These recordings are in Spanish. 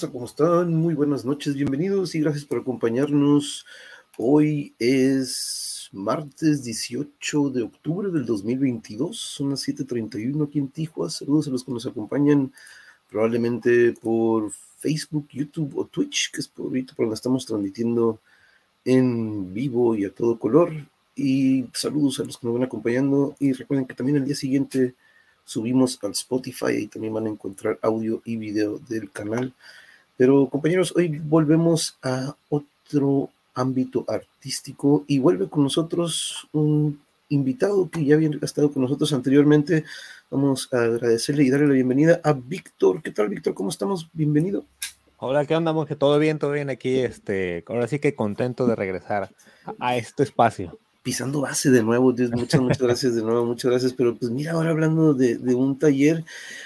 Rosa, ¿cómo están? Muy buenas noches, bienvenidos y gracias por acompañarnos. Hoy es martes 18 de octubre del 2022, son las 7:31 aquí en Tijuana. Saludos a los que nos acompañan probablemente por Facebook, YouTube o Twitch, que es por ahorita por donde estamos transmitiendo en vivo y a todo color. Y saludos a los que nos van acompañando. Y recuerden que también el día siguiente subimos al Spotify y también van a encontrar audio y video del canal. Pero compañeros, hoy volvemos a otro ámbito artístico y vuelve con nosotros un invitado que ya había estado con nosotros anteriormente. Vamos a agradecerle y darle la bienvenida a Víctor. ¿Qué tal, Víctor? ¿Cómo estamos? Bienvenido. Hola, ¿qué onda, que Todo bien, todo bien aquí. Este, ahora sí que contento de regresar a este espacio pisando base de nuevo, Dios, muchas, muchas gracias de nuevo, muchas gracias, pero pues mira, ahora hablando de, un taller,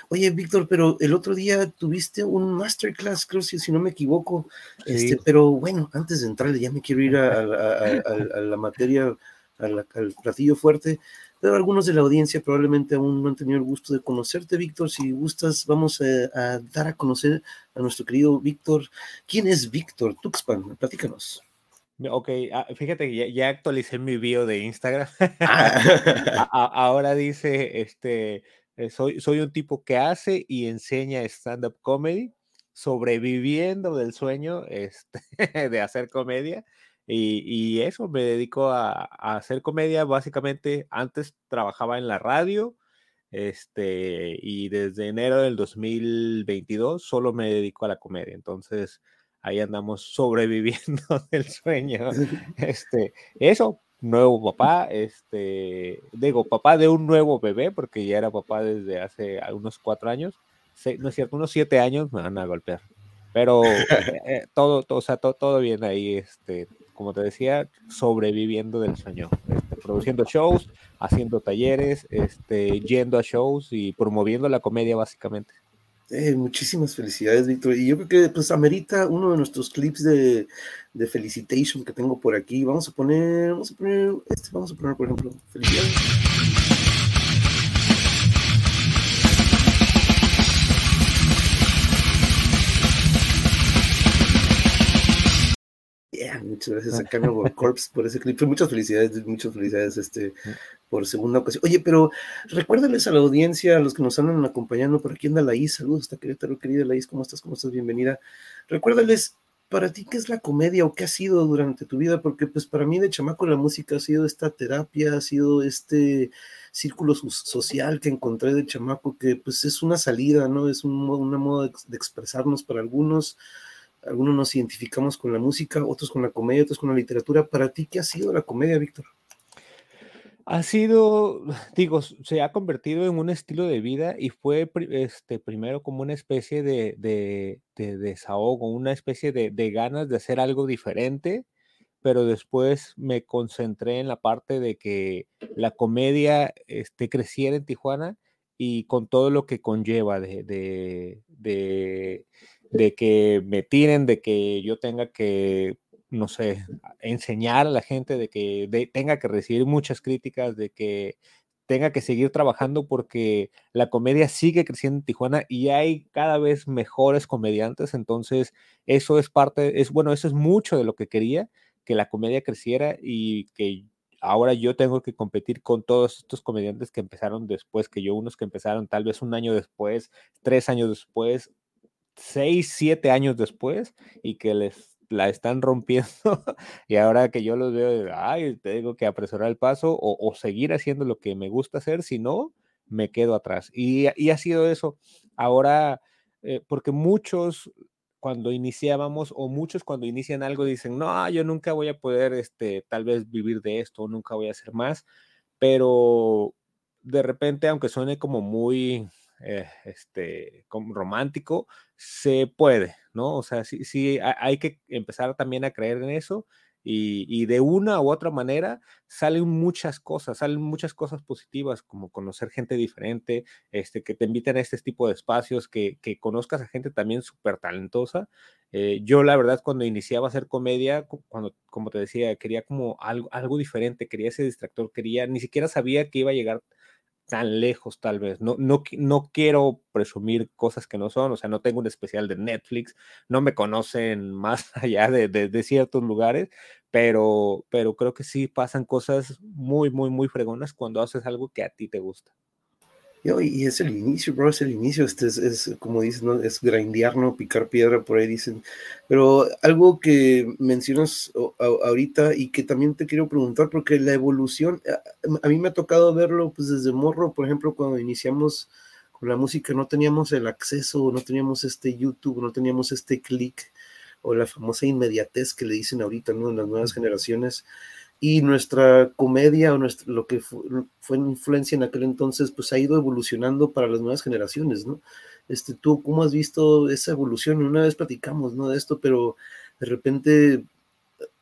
oye, Víctor, pero el otro día tuviste un masterclass, creo si, si no me equivoco, este, pero bueno, antes de entrar, ya me quiero ir a, la materia, al platillo fuerte, pero algunos de la audiencia probablemente aún no han tenido el gusto de conocerte, Víctor, si gustas, vamos a, dar a conocer a nuestro querido Víctor, ¿quién es Víctor Tuxpan? Platícanos. Ok, ah, fíjate que ya, actualicé mi bio de Instagram. Ah. ahora dice, este, eh, soy, soy un tipo que hace y enseña stand-up comedy, sobreviviendo del sueño este, de hacer comedia. Y, eso, me dedico a, hacer comedia. Básicamente, antes trabajaba en la radio, este, y desde enero del 2022 solo me dedico a la comedia. Entonces, ahí andamos sobreviviendo del sueño. Este, eso, nuevo papá, este, digo, papá de un nuevo bebé, porque ya era papá desde hace unos cuatro años, no es cierto, unos siete años me van a golpear. Pero eh, todo, todo, o sea, todo, bien ahí, este, como te decía, sobreviviendo del sueño, este, produciendo shows, haciendo talleres, este, yendo a shows y promoviendo la comedia básicamente. Eh, muchísimas felicidades, Víctor. Y yo creo que pues amerita uno de nuestros clips de, de felicitation que tengo por aquí. Vamos a poner, vamos a poner, este, vamos a poner, por ejemplo, felicidades. Muchas gracias a Carnival Corps por ese clip. Muchas felicidades, muchas felicidades este, por segunda ocasión. Oye, pero recuérdales a la audiencia, a los que nos andan acompañando, por aquí anda Laís, saludos hasta Querétaro, querida Laís, ¿cómo estás? ¿Cómo estás? Bienvenida. Recuérdales para ti qué es la comedia o qué ha sido durante tu vida, porque pues para mí de chamaco la música ha sido esta terapia, ha sido este círculo social que encontré de chamaco, que pues es una salida, ¿no? Es un, una modo de expresarnos para algunos algunos nos identificamos con la música, otros con la comedia, otros con la literatura. ¿Para ti qué ha sido la comedia, Víctor? Ha sido, digo, se ha convertido en un estilo de vida y fue este, primero como una especie de, de, desahogo, una especie de, de, ganas de hacer algo diferente, pero después me concentré en la parte de que la comedia este, creciera en Tijuana y con todo lo que conlleva de, de que me tiren, de que yo tenga que, no sé, enseñar a la gente, de que tenga que recibir muchas críticas, de que tenga que seguir trabajando porque la comedia sigue creciendo en Tijuana y hay cada vez mejores comediantes, entonces eso es parte, es bueno, eso es mucho de lo que quería, que la comedia creciera y que ahora yo tengo que competir con todos estos comediantes que empezaron después que yo, unos que empezaron tal vez un año después, tres años después, seis, siete años después y que les la están rompiendo y ahora que yo los veo, ay, tengo que apresurar el paso o, seguir haciendo lo que me gusta hacer, si no, me quedo atrás. Y, ha sido eso. Ahora, eh, porque muchos cuando iniciábamos o muchos cuando inician algo dicen, no, yo nunca voy a poder, este, tal vez vivir de esto, nunca voy a hacer más, pero de repente, aunque suene como muy eh, este, romántico, se puede, ¿no? O sea, sí, sí, hay que empezar también a creer en eso y, de una u otra manera salen muchas cosas, salen muchas cosas positivas, como conocer gente diferente, este, que te inviten a este tipo de espacios, que, que conozcas a gente también súper talentosa. Eh, yo la verdad cuando iniciaba a hacer comedia, cuando, como te decía, quería como algo, algo diferente, quería ese distractor, quería, ni siquiera sabía que iba a llegar tan lejos tal vez. No, no, no quiero presumir cosas que no son, o sea, no tengo un especial de Netflix, no me conocen más allá de, de, ciertos lugares, pero, pero creo que sí pasan cosas muy, muy, muy fregonas cuando haces algo que a ti te gusta. Y es el inicio, bro, es el inicio, este es, como dicen, ¿no? es grindear, ¿no? Picar piedra, por ahí dicen. Pero algo que mencionas ahorita y que también te quiero preguntar, porque la evolución, a, mí me ha tocado verlo pues desde morro, por ejemplo, cuando iniciamos con la música, no teníamos el acceso, no teníamos este YouTube, no teníamos este click o la famosa inmediatez que le dicen ahorita, ¿no? En las nuevas generaciones y nuestra comedia o nuestro, lo que fue, influencia en aquel entonces, pues ha ido evolucionando para las nuevas generaciones, ¿no? Este, ¿Tú cómo has visto esa evolución? Una vez platicamos, ¿no? De esto, pero de repente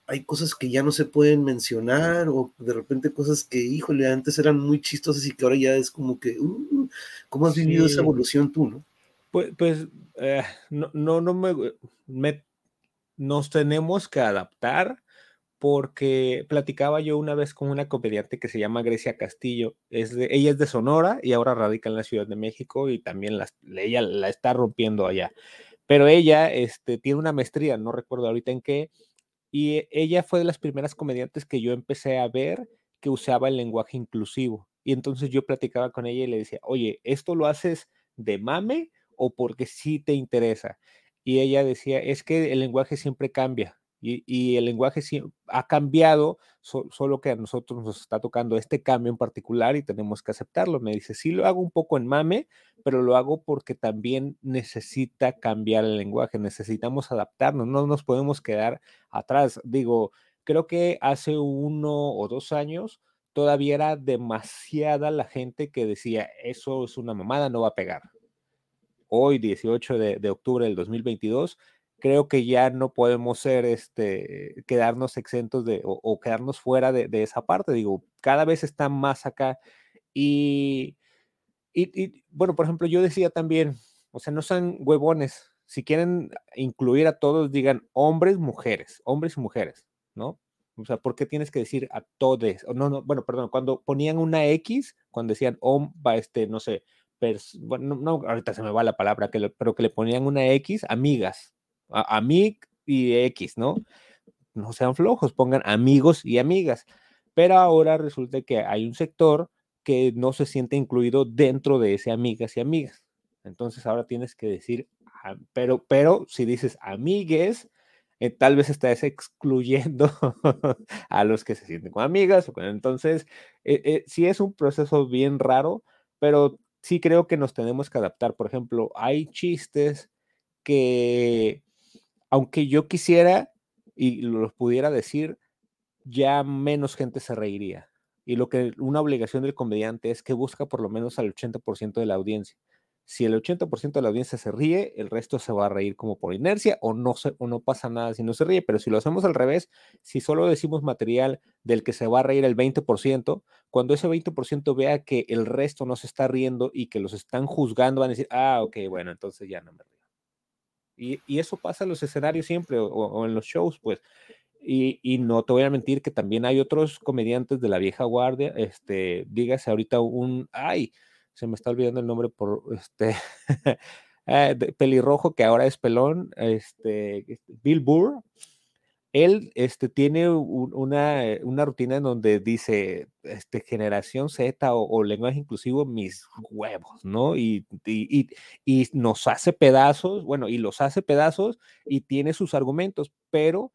hay cosas que ya no se pueden mencionar o de repente cosas que, híjole, antes eran muy chistosas y que ahora ya es como que, uh, ¿cómo has vivido esa evolución tú, no? Pues, pues eh, no, no, no me, nos tenemos que adaptar porque platicaba yo una vez con una comediante que se llama Grecia Castillo. Ella es de Sonora y ahora radica en la Ciudad de México y también la, ella la está rompiendo allá. Pero ella este, tiene una maestría, no recuerdo ahorita en qué, y ella fue de las primeras comediantes que yo empecé a ver que usaba el lenguaje inclusivo. Y entonces yo platicaba con ella y le decía, oye, ¿esto lo haces de mame o porque sí te interesa? Y ella decía, es que el lenguaje siempre cambia y, el lenguaje sí ha cambiado, solo que a nosotros nos está tocando este cambio en particular y tenemos que aceptarlo. Me dice, sí lo hago un poco en mame, pero lo hago porque también necesita cambiar el lenguaje, necesitamos adaptarnos, no nos podemos quedar atrás. Digo, creo que hace uno o dos años todavía era demasiada la gente que decía, eso es una mamada, no va a pegar. Hoy, 18 de, de octubre del 2022, creo que ya no podemos ser, este, quedarnos exentos de, o, quedarnos fuera de, esa parte. Digo, cada vez está más acá. Y, y, bueno, por ejemplo, yo decía también, o sea, no sean huevones. Si quieren incluir a todos, digan hombres, mujeres, hombres y mujeres, ¿no? O sea, ¿por qué tienes que decir a todos? No, no, bueno, perdón, cuando ponían una X, cuando decían va este, no sé, ahorita se me va la palabra, que pero que le ponían una X, amigas, a, y X, ¿no? No sean flojos, pongan amigos y amigas. Pero ahora resulta que hay un sector que no se siente incluido dentro de ese amigas y amigas. Entonces ahora tienes que decir, ah, pero, pero si dices amigues, eh, tal vez estás excluyendo a los que se sienten con amigas. Entonces, eh, eh, sí es un proceso bien raro, pero sí creo que nos tenemos que adaptar. Por ejemplo, hay chistes que aunque yo quisiera y los pudiera decir, ya menos gente se reiría. Y lo que una obligación del comediante es que busca por lo menos al 80% de la audiencia. Si el 80% de la audiencia se ríe, el resto se va a reír como por inercia o no, o no pasa nada si no se ríe. Pero si lo hacemos al revés, si solo decimos material del que se va a reír el 20%, cuando ese 20% vea que el resto no se está riendo y que los están juzgando, van a decir, ah, ok, bueno, entonces ya no me Y, eso pasa en los escenarios siempre o, en los shows, pues. Y, y, no te voy a mentir que también hay otros comediantes de la vieja guardia, este, dígase ahorita un, ay, se me está olvidando el nombre por este, eh, pelirrojo que ahora es pelón, este, Bill Burr, él este, tiene una, eh, una, rutina en donde dice este, generación Z o, lenguaje inclusivo, mis huevos, ¿no? Y, y, y, nos hace pedazos, bueno, y los hace pedazos y tiene sus argumentos, pero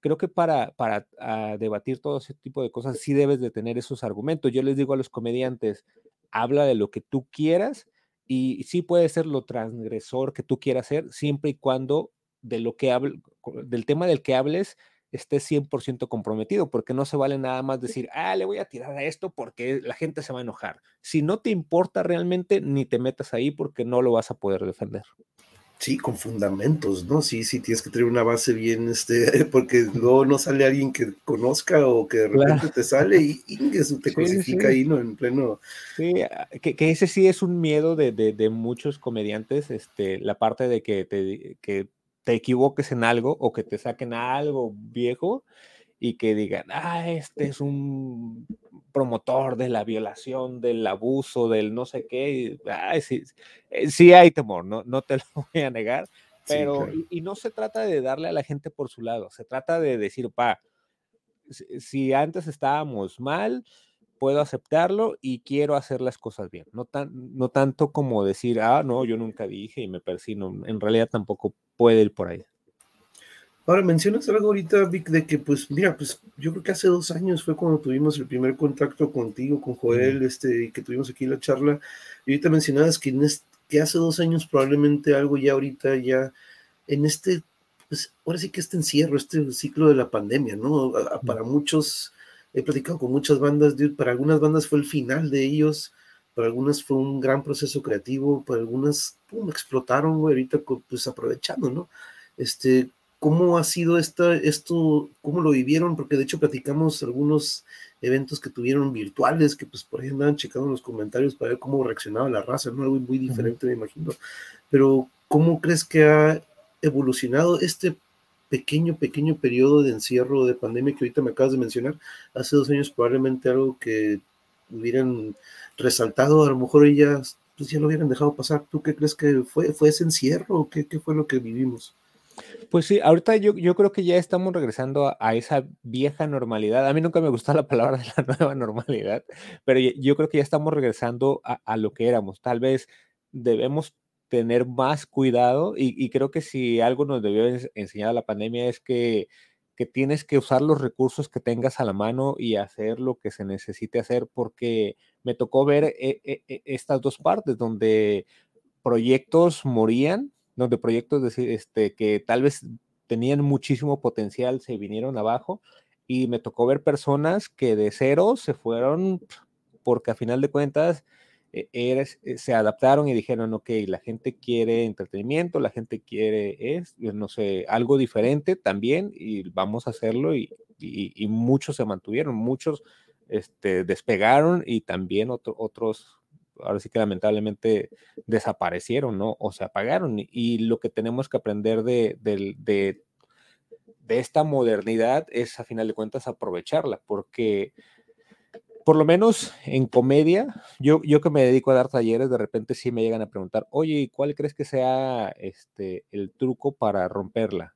creo que para, para ah, debatir todo ese tipo de cosas sí debes de tener esos argumentos. Yo les digo a los comediantes, habla de lo que tú quieras y sí puede ser lo transgresor que tú quieras ser, siempre y cuando de lo que hable, del tema del que hables estés 100% comprometido, porque no se vale nada más decir, ah, le voy a tirar a esto porque la gente se va a enojar. Si no te importa realmente, ni te metas ahí porque no lo vas a poder defender. Sí, con fundamentos, ¿no? Sí, sí, tienes que tener una base bien, este, porque luego no sale alguien que conozca o que de repente te sale y, eso te cosifica ahí, ¿no? En pleno. Sí, ah, que, ese sí es un miedo de, de, muchos comediantes, este, la parte de que, te, que te equivoques en algo o que te saquen algo viejo y que digan, ah, este es un promotor de la violación, del abuso, del no sé qué. sí, eh, sí, hay temor, no, no te lo voy a negar, pero y, no se trata de darle a la gente por su lado, se trata de decir, pa, si antes estábamos mal, puedo aceptarlo y quiero hacer las cosas bien. No, tan, no tanto como decir, ah, no, yo nunca dije y me persino. En realidad tampoco puede ir por ahí. Ahora mencionas algo ahorita, Vic, de que pues mira, pues yo creo que hace dos años fue cuando tuvimos el primer contacto contigo, con Joel, este, y que tuvimos aquí la charla. Y ahorita mencionabas que, en que hace dos años probablemente algo ya ahorita, ya en este, pues ahora sí que este encierro, este ciclo de la pandemia, ¿no? para muchos, he platicado con muchas bandas, para algunas bandas fue el final de ellos, para algunas fue un gran proceso creativo, para algunas, pum, explotaron, güey, ahorita pues aprovechando, ¿no? Este, ¿Cómo ha sido esta, esto, cómo lo vivieron? Porque de hecho platicamos algunos eventos que tuvieron virtuales, que pues por ahí andaban checando los comentarios para ver cómo reaccionaba la raza, ¿no? Algo muy diferente, me imagino. Pero, ¿cómo crees que ha evolucionado este pequeño, pequeño periodo de encierro de pandemia que ahorita me acabas de mencionar? Hace dos años probablemente algo que hubieran resaltado, a lo mejor ellas pues ya lo hubieran dejado pasar. ¿Tú qué crees que fue? ¿Fue ese encierro o qué, fue lo que vivimos? Pues sí, ahorita yo, creo que ya estamos regresando a, esa vieja normalidad. A mí nunca me gustó la palabra de la nueva normalidad, pero yo creo que ya estamos regresando a, lo que éramos. Tal vez debemos tener más cuidado y, creo que si algo nos debió enseñar la pandemia es que, que tienes que usar los recursos que tengas a la mano y hacer lo que se necesite hacer porque me tocó ver eh, eh, estas dos partes donde proyectos morían donde proyectos este, que tal vez tenían muchísimo potencial se vinieron abajo y me tocó ver personas que de cero se fueron porque a final de cuentas e, eh, se adaptaron y dijeron, ok, la gente quiere entretenimiento, la gente quiere, es, no sé, algo diferente también y vamos a hacerlo y, y, muchos se mantuvieron, muchos este, despegaron y también otros ahora sí que lamentablemente desaparecieron, ¿no? O se apagaron. Y, lo que tenemos que aprender de, de, esta modernidad es, a final de cuentas, aprovecharla, porque por lo menos en comedia, yo, yo que me dedico a dar talleres, de repente sí me llegan a preguntar, oye, ¿cuál crees que sea este, el truco para romperla?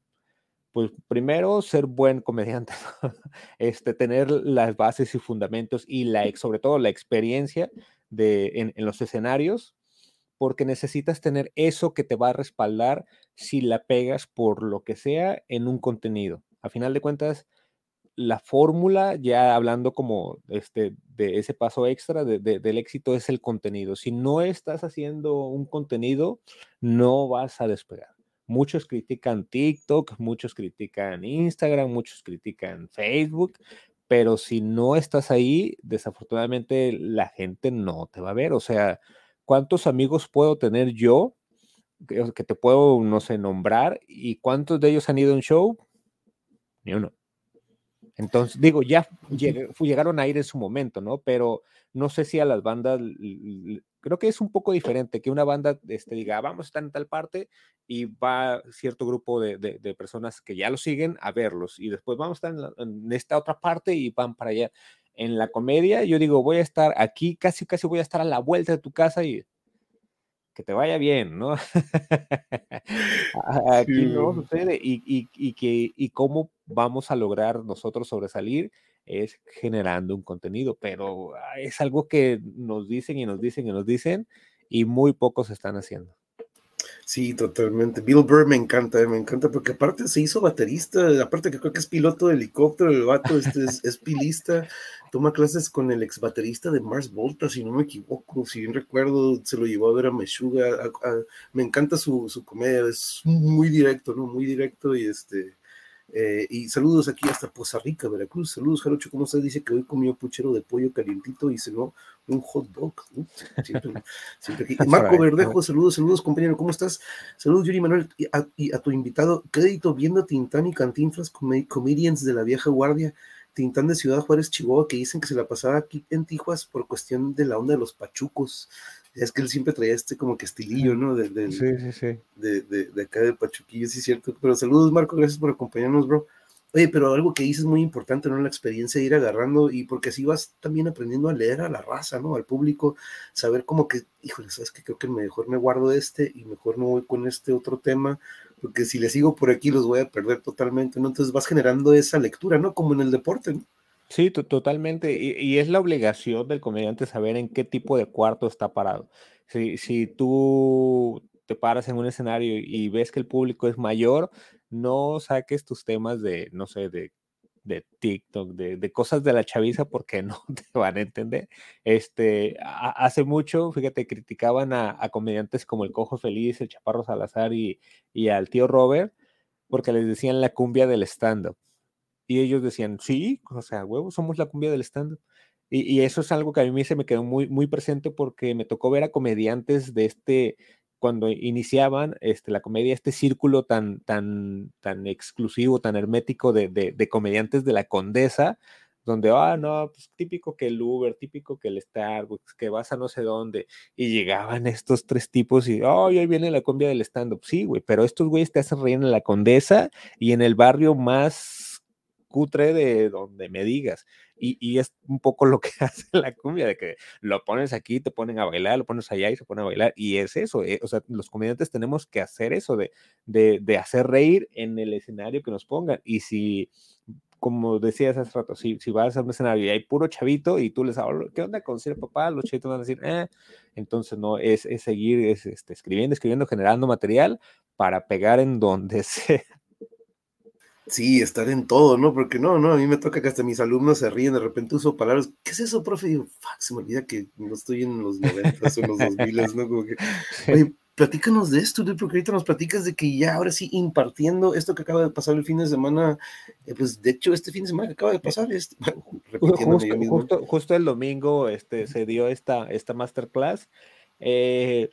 Pues primero, ser buen comediante, este, tener las bases y fundamentos y la, sobre todo la experiencia de, en, los escenarios, porque necesitas tener eso que te va a respaldar si la pegas por lo que sea en un contenido. A final de cuentas, la fórmula, ya hablando como este, de ese paso extra del éxito, es el contenido. Si no estás haciendo un contenido, no vas a despegar. Muchos critican TikTok, muchos critican Instagram, muchos critican Facebook, pero si no estás ahí, desafortunadamente la gente no te va a ver. O sea, ¿cuántos amigos puedo tener yo que, te puedo, no sé, nombrar? ¿Y cuántos de ellos han ido a un show? Ni uno. Entonces, digo, ya llegaron a ir en su momento, ¿no? Pero no sé si a las bandas creo que es un poco diferente que una banda este, diga, vamos a estar en tal parte y va cierto grupo de, de, personas que ya lo siguen a verlos y después vamos a estar en, esta otra parte y van para allá. En la comedia, yo digo, voy a estar aquí, casi, casi voy a estar a la vuelta de tu casa y que te vaya bien, ¿no? aquí no sucede y, y, y, que, y cómo vamos a lograr nosotros sobresalir es generando un contenido, pero ah, es algo que nos dicen y nos dicen y nos dicen y muy pocos están haciendo. Sí, totalmente. Bill Burr me encanta, me encanta, porque aparte se hizo baterista, aparte que creo que es piloto de helicóptero, el vato es, pilista, toma clases con el ex baterista de Mars Volta, si no me equivoco, si bien recuerdo, se lo llevó a ver a Meshuga, me encanta su, su comedia, es muy directo, ¿no? Muy directo y este, eh, y saludos aquí hasta Poza Rica, Veracruz. Saludos, Jarocho. ¿Cómo estás? Dice que hoy comió puchero de pollo calientito y cenó un hot dog. Marco Verdejo, saludos, saludos, compañero. ¿Cómo estás? Saludos, Yuri Manuel. Y a, tu invitado, crédito viendo Tintán y Cantinflas, comedians de la vieja guardia. Tintán de Ciudad Juárez, Chihuahua, que dicen que se la pasaba aquí en Tijuas por cuestión de la onda de los pachucos. Es que él siempre traía este como que estilillo, ¿no? De, sí, sí, sí. De, de, acá de Pachuquillo, sí, cierto. Pero saludos, Marco, gracias por acompañarnos, bro. Oye, pero algo que dices muy importante, ¿no? La experiencia de ir agarrando y porque así vas también aprendiendo a leer a la raza, ¿no? Al público, saber como que, híjole, sabes que creo que mejor me guardo este y mejor me voy con este otro tema, porque si le sigo por aquí los voy a perder totalmente, ¿no? Entonces vas generando esa lectura, ¿no? Como en el deporte, ¿no? Sí, totalmente. Y, es la obligación del comediante saber en qué tipo de cuarto está parado. Si, si tú te paras en un escenario y ves que el público es mayor, no saques tus temas de, no sé, de, de TikTok, de, cosas de la chaviza, porque no te van a entender. Este, hace mucho, fíjate, criticaban a, comediantes como el Cojo Feliz, el Chaparro Salazar y, y al tío Robert, porque les decían la cumbia del stand-up. Y ellos decían, sí, o sea, huevo, somos la cumbia del stand-up. Y, y, eso es algo que a mí se me quedó muy, muy presente porque me tocó ver a comediantes de este, cuando iniciaban este, la comedia, este círculo tan, tan, tan exclusivo, tan hermético de, de, comediantes de la condesa, donde, ah, no, pues típico que el Uber, típico que el Starbucks, que vas a no sé dónde, y llegaban estos tres tipos y, oh, ahí viene la cumbia del stand-up, sí, güey, pero estos güeyes te hacen reír en la condesa y en el barrio más cutre de donde me digas. Y, es un poco lo que hace la cumbia, de que lo pones aquí, te ponen a bailar, lo pones allá y se pone a bailar. Y es eso, eh, o sea, los comediantes tenemos que hacer eso, de, de, hacer reír en el escenario que nos pongan. Y si como decías hace rato, si, si vas a un escenario y hay puro chavito y tú les hablas, ¿qué onda con ser papá? Los chavitos van a decir, eh, entonces no, es, es seguir es, este, escribiendo, escribiendo, generando material para pegar en donde sea. Sí, estar en todo, ¿no? Porque no, no, a mí me toca que hasta mis alumnos se ríen, de repente uso palabras, ¿qué es eso, profe? Y digo, fuck, se me olvida que no estoy en los 90 o en los 2000, ¿no? Como que, oye, platícanos de esto, porque ahorita nos platicas de que ya ahora sí impartiendo esto que acaba de pasar el fin de semana, eh, pues de hecho este fin de semana que acaba de pasar, este, justo, justo, el domingo este, se dio esta, esta masterclass. Eh,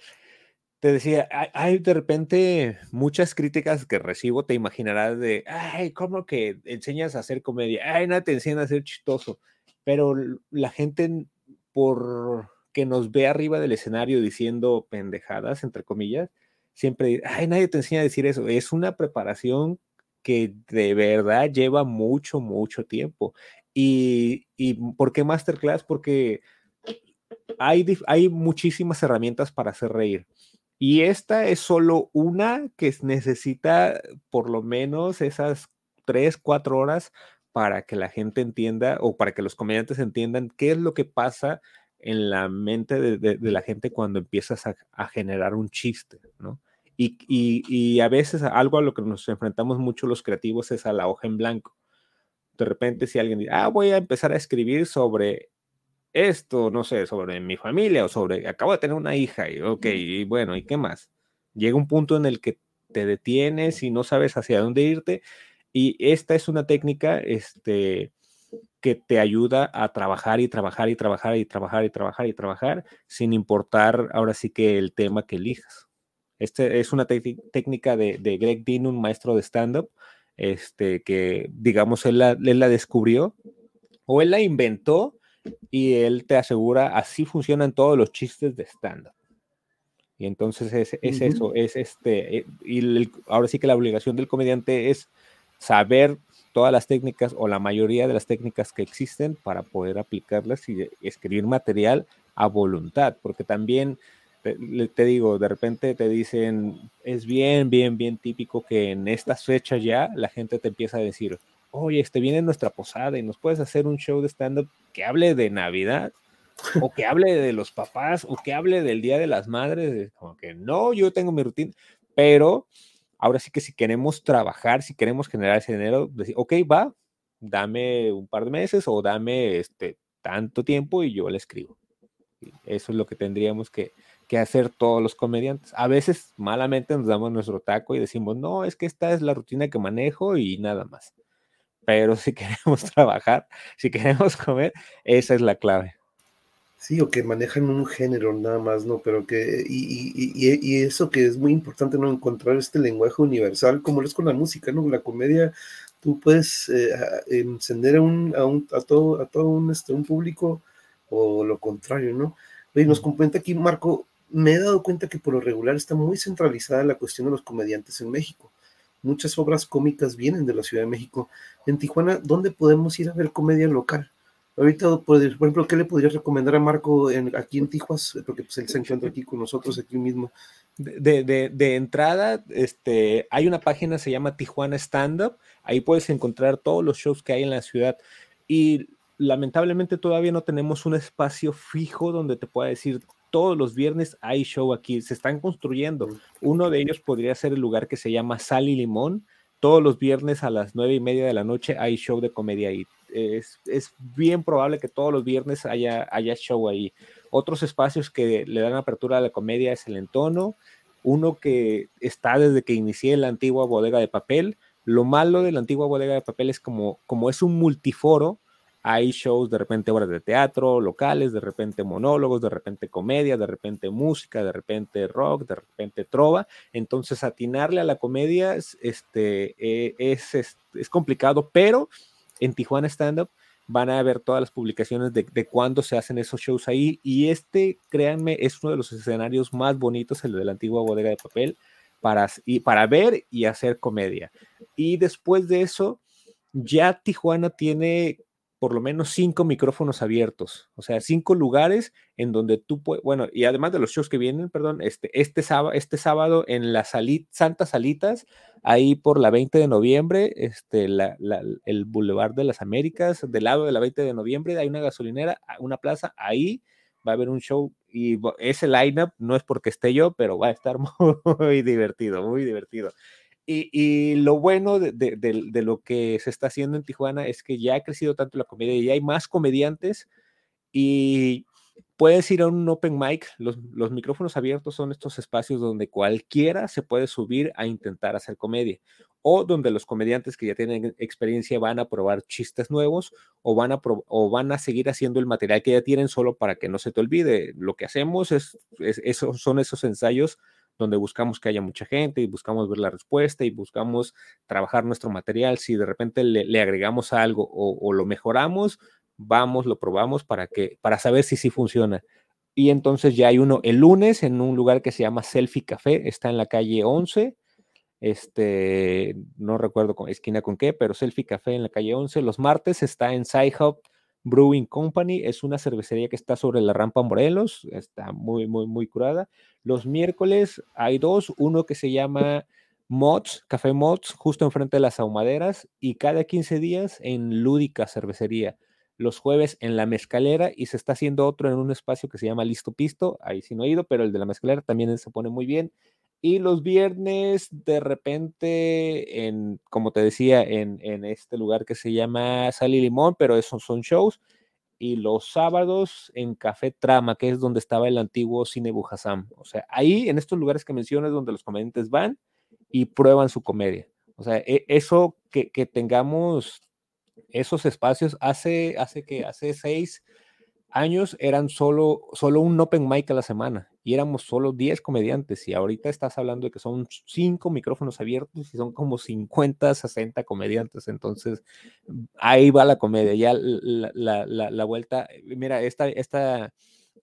te decía, hay, de repente muchas críticas que recibo, te imaginarás de, ay, ¿cómo que enseñas a hacer comedia? Ay, nada te enseñan a ser chistoso. Pero la gente, por que nos ve arriba del escenario diciendo pendejadas, entre comillas, siempre, ay, nadie te enseña a decir eso. Es una preparación que de verdad lleva mucho, mucho tiempo. ¿Y, y por qué masterclass? Porque hay, hay muchísimas herramientas para hacer reír y esta es solo una que necesita por lo menos esas tres, cuatro horas para que la gente entienda o para que los comediantes entiendan qué es lo que pasa en la mente de, la gente cuando empiezas a, generar un chiste, ¿no? Y, y, a veces algo a lo que nos enfrentamos mucho los creativos es a la hoja en blanco. De repente si alguien dice, ah, voy a empezar a escribir sobre esto, no sé, sobre mi familia o sobre, acabo de tener una hija y, ok, y bueno, ¿y qué más? Llega un punto en el que te detienes y no sabes hacia dónde irte y esta es una técnica, este, que te ayuda a trabajar y trabajar y trabajar y trabajar y trabajar y trabajar sin importar ahora sí que el tema que elijas. Este es una técnica de, Greg Dean, un maestro de stand-up, este, que digamos él él la descubrió o él la inventó y él te asegura, así funcionan todos los chistes de stand-up. Y entonces es, es eso, es este, eh, y ahora sí que la obligación del comediante es saber todas las técnicas o la mayoría de las técnicas que existen para poder aplicarlas y escribir material a voluntad, porque también te, digo, de repente te dicen, es bien, bien, bien típico que en estas fechas ya la gente te empieza a decir, oye, este viene nuestra posada y nos puedes hacer un show de stand-up que hable de Navidad o que hable de los papás o que hable del Día de las Madres, como que no, yo tengo mi rutina, pero ahora sí que si queremos trabajar, si queremos generar ese dinero, decir, ok, va, dame un par de meses o dame este tanto tiempo y yo le escribo. Eso es lo que tendríamos que, que hacer todos los comediantes. A veces malamente nos damos nuestro taco y decimos, no, es que esta es la rutina que manejo y nada más pero si queremos trabajar, si queremos comer, esa es la clave. Sí, o que manejan un género nada más, ¿no? Pero que, y, y, y, eso que es muy importante, ¿no? Encontrar este lenguaje universal, como lo es con la música, ¿no? La comedia, tú puedes eh, encender a, un, a, un, a, todo, a todo un, este, un público o lo contrario, ¿no? Y nos comenta aquí Marco, me he dado cuenta que por lo regular está muy centralizada la cuestión de los comediantes en México muchas obras cómicas vienen de la Ciudad de México. En Tijuana, ¿dónde podemos ir a ver comedia local? Ahorita, por ejemplo, ¿qué le podrías recomendar a Marco aquí en Tijuas? Porque pues, él se encuentra aquí con nosotros, aquí mismo. De, de, de, entrada, este, hay una página, se llama Tijuana Stand Up. Ahí puedes encontrar todos los shows que hay en la ciudad. Y lamentablemente todavía no tenemos un espacio fijo donde te pueda decir todos los viernes hay show aquí. Se están construyendo. Uno de ellos podría ser el lugar que se llama Sal y Limón. Todos los viernes a las nueve y media de la noche hay show de comedia ahí. Es, bien probable que todos los viernes haya, haya show ahí. Otros espacios que le dan apertura a la comedia es el entono, uno que está desde que inicié la antigua bodega de papel. Lo malo de la antigua bodega de papel es como, como es un multiforo, hay shows, de repente obras de teatro locales, de repente monólogos, de repente comedia, de repente música, de repente rock, de repente trova. Entonces, atinarle a la comedia este, eh, es, es, es complicado, pero en Tijuana Stand Up van a ver todas las publicaciones de, de cuándo se hacen esos shows ahí. Y este, créanme, es uno de los escenarios más bonitos, el de la antigua bodega de papel, para, y, para ver y hacer comedia. Y después de eso, ya Tijuana tiene por lo menos cinco micrófonos abiertos, o sea, cinco lugares en donde tú puedes, bueno, y además de los shows que vienen, perdón, este, este, sábado, este sábado en la Salit, Santa Salitas, ahí por la 20 de noviembre, este, la, la, el Boulevard de las Américas, del lado de la 20 de noviembre, hay una gasolinera, una plaza, ahí va a haber un show y ese lineup no es porque esté yo, pero va a estar muy divertido, muy divertido. Y, lo bueno de, lo que se está haciendo en Tijuana es que ya ha crecido tanto la comedia y hay más comediantes y puedes ir a un open mic. Los, micrófonos abiertos son estos espacios donde cualquiera se puede subir a intentar hacer comedia o donde los comediantes que ya tienen experiencia van a probar chistes nuevos o van a, o van a seguir haciendo el material que ya tienen solo para que no se te olvide. Lo que hacemos es, es son esos ensayos donde buscamos que haya mucha gente y buscamos ver la respuesta y buscamos trabajar nuestro material. Si de repente le, agregamos algo o, lo mejoramos, vamos, lo probamos para, que, para saber si sí funciona. Y entonces ya hay uno el lunes en un lugar que se llama Selfie Café, está en la calle 11. Este, no recuerdo con esquina con qué, pero Selfie Café en la calle 11. Los martes está en Sci-Hub Brewing Company, es una cervecería que está sobre la rampa Morelos, está muy, muy, muy curada. Los miércoles hay dos, uno que se llama Mods, Café Mods, justo enfrente de las ahumaderas, y cada 15 días en Lúdica Cervecería. Los jueves en La Mezcalera y se está haciendo otro en un espacio que se llama Listo Pisto, ahí sí no he ido, pero el de La Mezcalera también se pone muy bien. Y los viernes, de repente, en, como te decía, en, en este lugar que se llama Sal y Limón, pero esos son shows. Y los sábados en Café Trama, que es donde estaba el antiguo Cine Bujasam. O sea, ahí en estos lugares que mencionas, donde los comediantes van y prueban su comedia. O sea, e, eso que, que tengamos esos espacios hace, hace que hace seis, años eran solo, solo un open mic a la semana y éramos solo 10 comediantes y ahorita estás hablando de que son 5 micrófonos abiertos y son como 50, 60 comediantes. Entonces, ahí va la comedia, ya la, la, la, vuelta. Mira, esta, esta,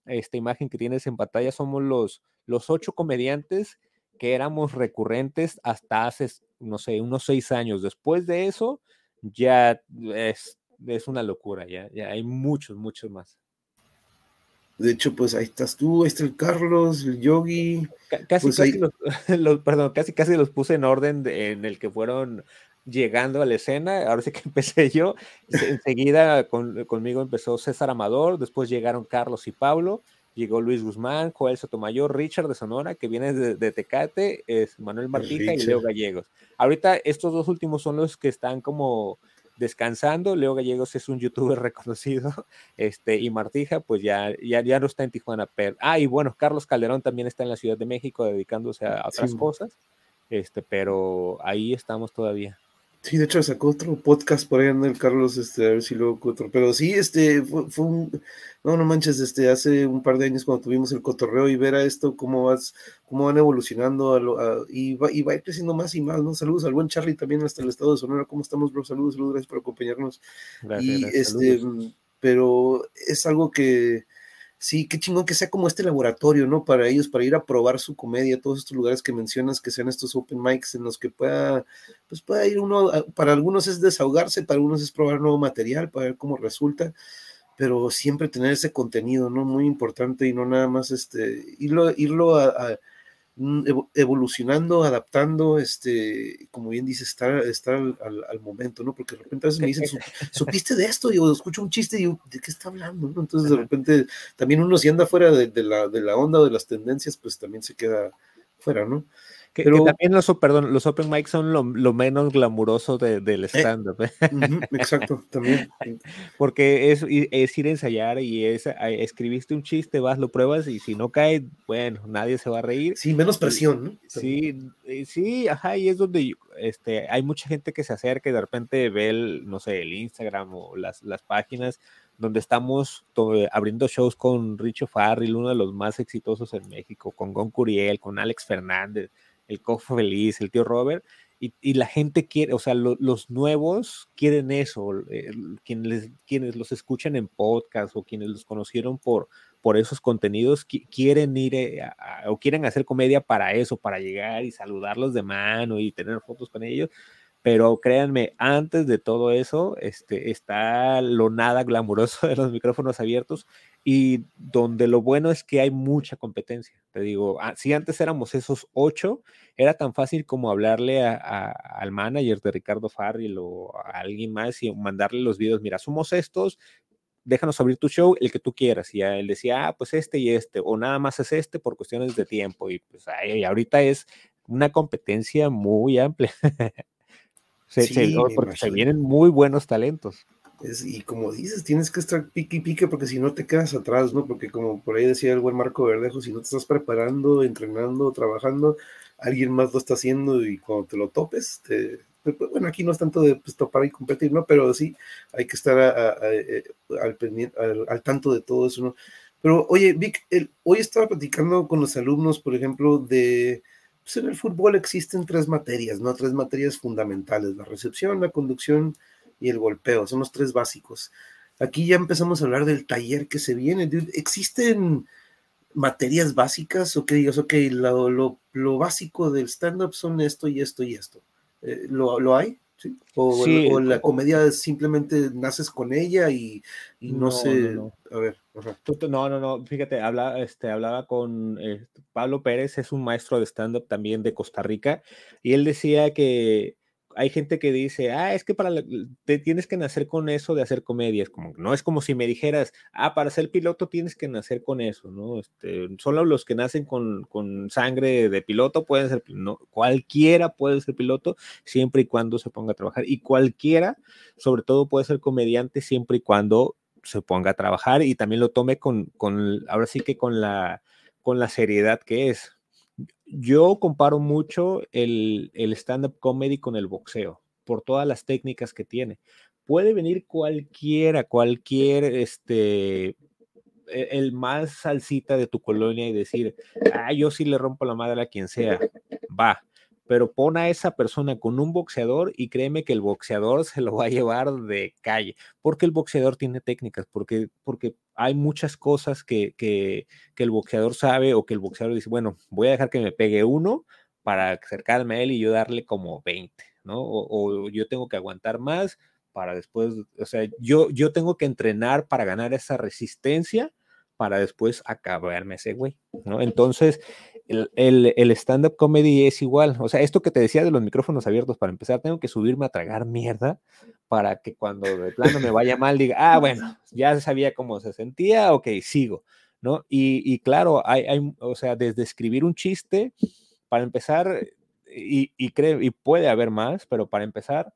esta imagen que tienes en pantalla somos los, los 8 comediantes que éramos recurrentes hasta hace, no sé, unos 6 años. Después de eso, ya es, es una locura, ya, ya hay muchos, muchos más. De hecho, pues ahí estás tú, ahí está el Carlos, el Yogi. Casi, pues casi, los, perdón, casi, casi los puse en orden en el que fueron llegando a la escena. Ahora sí que empecé yo. Enseguida conmigo empezó César Amador, después llegaron Carlos y Pablo, llegó Luis Guzmán, Joel Sotomayor, Richard de Sonora, que viene de, Tecate, es Manuel Martija y Leo Gallegos. Ahorita estos dos últimos son los que están como descansando. Leo Gallegos es un youtuber reconocido, este, y Martija, pues ya, ya, ya no está en Tijuana. Pero, ah, y bueno, Carlos Calderón también está en la Ciudad de México dedicándose a, otras cosas, este, pero ahí estamos todavía. Sí, de hecho sacó otro podcast por ahí en el Carlos, este, a ver si luego otro. Pero sí, este, fue, un, no, no manches, este, hace un par de años cuando tuvimos el cotorreo y ver a esto, cómo vas, cómo van evolucionando a y, va, y va a ir creciendo más y más, ¿no? Saludos al buen Charlie también hasta el estado de Sonora, ¿cómo estamos, bro? Saludos, saludos, gracias por acompañarnos. y este, pero es algo que Sí, qué chingón que sea como este laboratorio, ¿no? Para ellos, para ir a probar su comedia, todos estos lugares que mencionas, que sean estos open mics en los que pueda, pues pueda ir uno, para algunos es desahogarse, para algunos es probar nuevo material, para ver cómo resulta, pero siempre tener ese contenido, ¿no? Muy importante y no nada más este, irlo, irlo a evolucionando, adaptando, este, como bien dice, estar, estar al, momento, ¿no? Porque de repente a veces me dicen, ¿supiste de esto? Y yo escucho un chiste y digo, ¿de qué está hablando? Entonces de repente también uno si anda fuera de, la, de la onda o de las tendencias, pues también se queda fuera, ¿no? Que, también los, perdón, los open mics son lo, menos glamuroso del eh, stand-up. ¿eh? exacto, también. Porque es, es, ir a ensayar y es escribiste un chiste, vas, lo pruebas y si no cae, bueno, nadie se va a reír. Sí, menos presión, ¿no? Sí, sí, ajá, y es donde este, hay mucha gente que se acerca y de repente ve el, no sé, el Instagram o las, las páginas donde estamos abriendo shows con Richo Farrell, uno de los más exitosos en México, con Gon Curiel, con Alex Fernández el Cofo Feliz, el tío Robert, y, la gente quiere, o sea, los nuevos quieren eso, quienes, quienes los escuchan en podcast o quienes los conocieron por, por esos contenidos, quieren ir eh, o quieren hacer comedia para eso, para llegar y saludarlos de mano y tener fotos con ellos. Pero créanme, antes de todo eso, este, está lo nada glamuroso de los micrófonos abiertos y donde lo bueno es que hay mucha competencia. Te digo, ah, si antes éramos esos ocho, era tan fácil como hablarle al manager de Ricardo Farrell o a alguien más y mandarle los videos, mira, somos estos, déjanos abrir tu show, el que tú quieras. Y él decía, ah, pues este y este, o nada más es este por cuestiones de tiempo. Y pues ahorita es una competencia muy amplia. porque se vienen muy buenos talentos y como dices, tienes que estar pique y pique porque si no te quedas atrás, ¿no? Porque como por ahí decía el buen Marco Verdejo, si no te estás preparando, entrenando, trabajando, alguien más lo está haciendo y cuando te lo topes, te, pues, bueno, aquí no es tanto de pues, topar y competir, ¿no? Pero sí, hay que estar eh, al, al, tanto de todo eso, ¿no? Pero oye, Vic, hoy estaba platicando con los alumnos, por ejemplo, de, pues en el fútbol existen tres materias, ¿no? Tres materias fundamentales, la recepción, la conducción y el golpeo, son los tres básicos. Aquí ya empezamos a hablar del taller que se viene. ¿Existen materias básicas o que digas, ok, lo, lo, básico del stand-up son esto y esto y esto? Eh, ¿lo, hay? ¿Sí? O, la comedia simplemente naces con ella y, no, sé. A ver. No, no, no. Fíjate, habla, este, hablaba con eh, Pablo Pérez, es un maestro de stand-up también de Costa Rica, y él decía que hay gente que dice, ah, es que para te tienes que nacer con eso de hacer comedias, como no es como si me dijeras, ah, para ser piloto tienes que nacer con eso, ¿no? Este, solo los que nacen con, con sangre de piloto pueden ser, no, cualquiera puede ser piloto siempre y cuando se ponga a trabajar y cualquiera, sobre todo puede ser comediante siempre y cuando se ponga a trabajar y también lo tome con, con ahora sí que con la, con la seriedad que es, yo comparo mucho el, stand-up comedy con el boxeo, por todas las técnicas que tiene. Puede venir cualquiera, cualquier, este, e, el más salsita de tu colonia y decir, ah, yo sí le rompo la madre a quien sea, va pero pon a esa persona con un boxeador y créeme que el boxeador se lo va a llevar de calle, porque el boxeador tiene técnicas, porque, porque hay muchas cosas que, que, el boxeador sabe o que el boxeador dice, bueno, voy a dejar que me pegue uno para acercarme a él y yo darle como 20, ¿no? O, yo tengo que aguantar más para después, o sea, yo, yo tengo que entrenar para ganar esa resistencia para después acabarme ese güey, ¿no? Entonces, el, stand-up comedy es igual. O sea, esto que te decía de los micrófonos abiertos, para empezar, tengo que subirme a tragar mierda para que cuando de plano me vaya mal diga, ah, bueno, ya sabía cómo se sentía, ok, sigo, ¿no? Y, claro, hay, o sea, desde escribir un chiste, para empezar, y, y, y puede haber más, pero para empezar,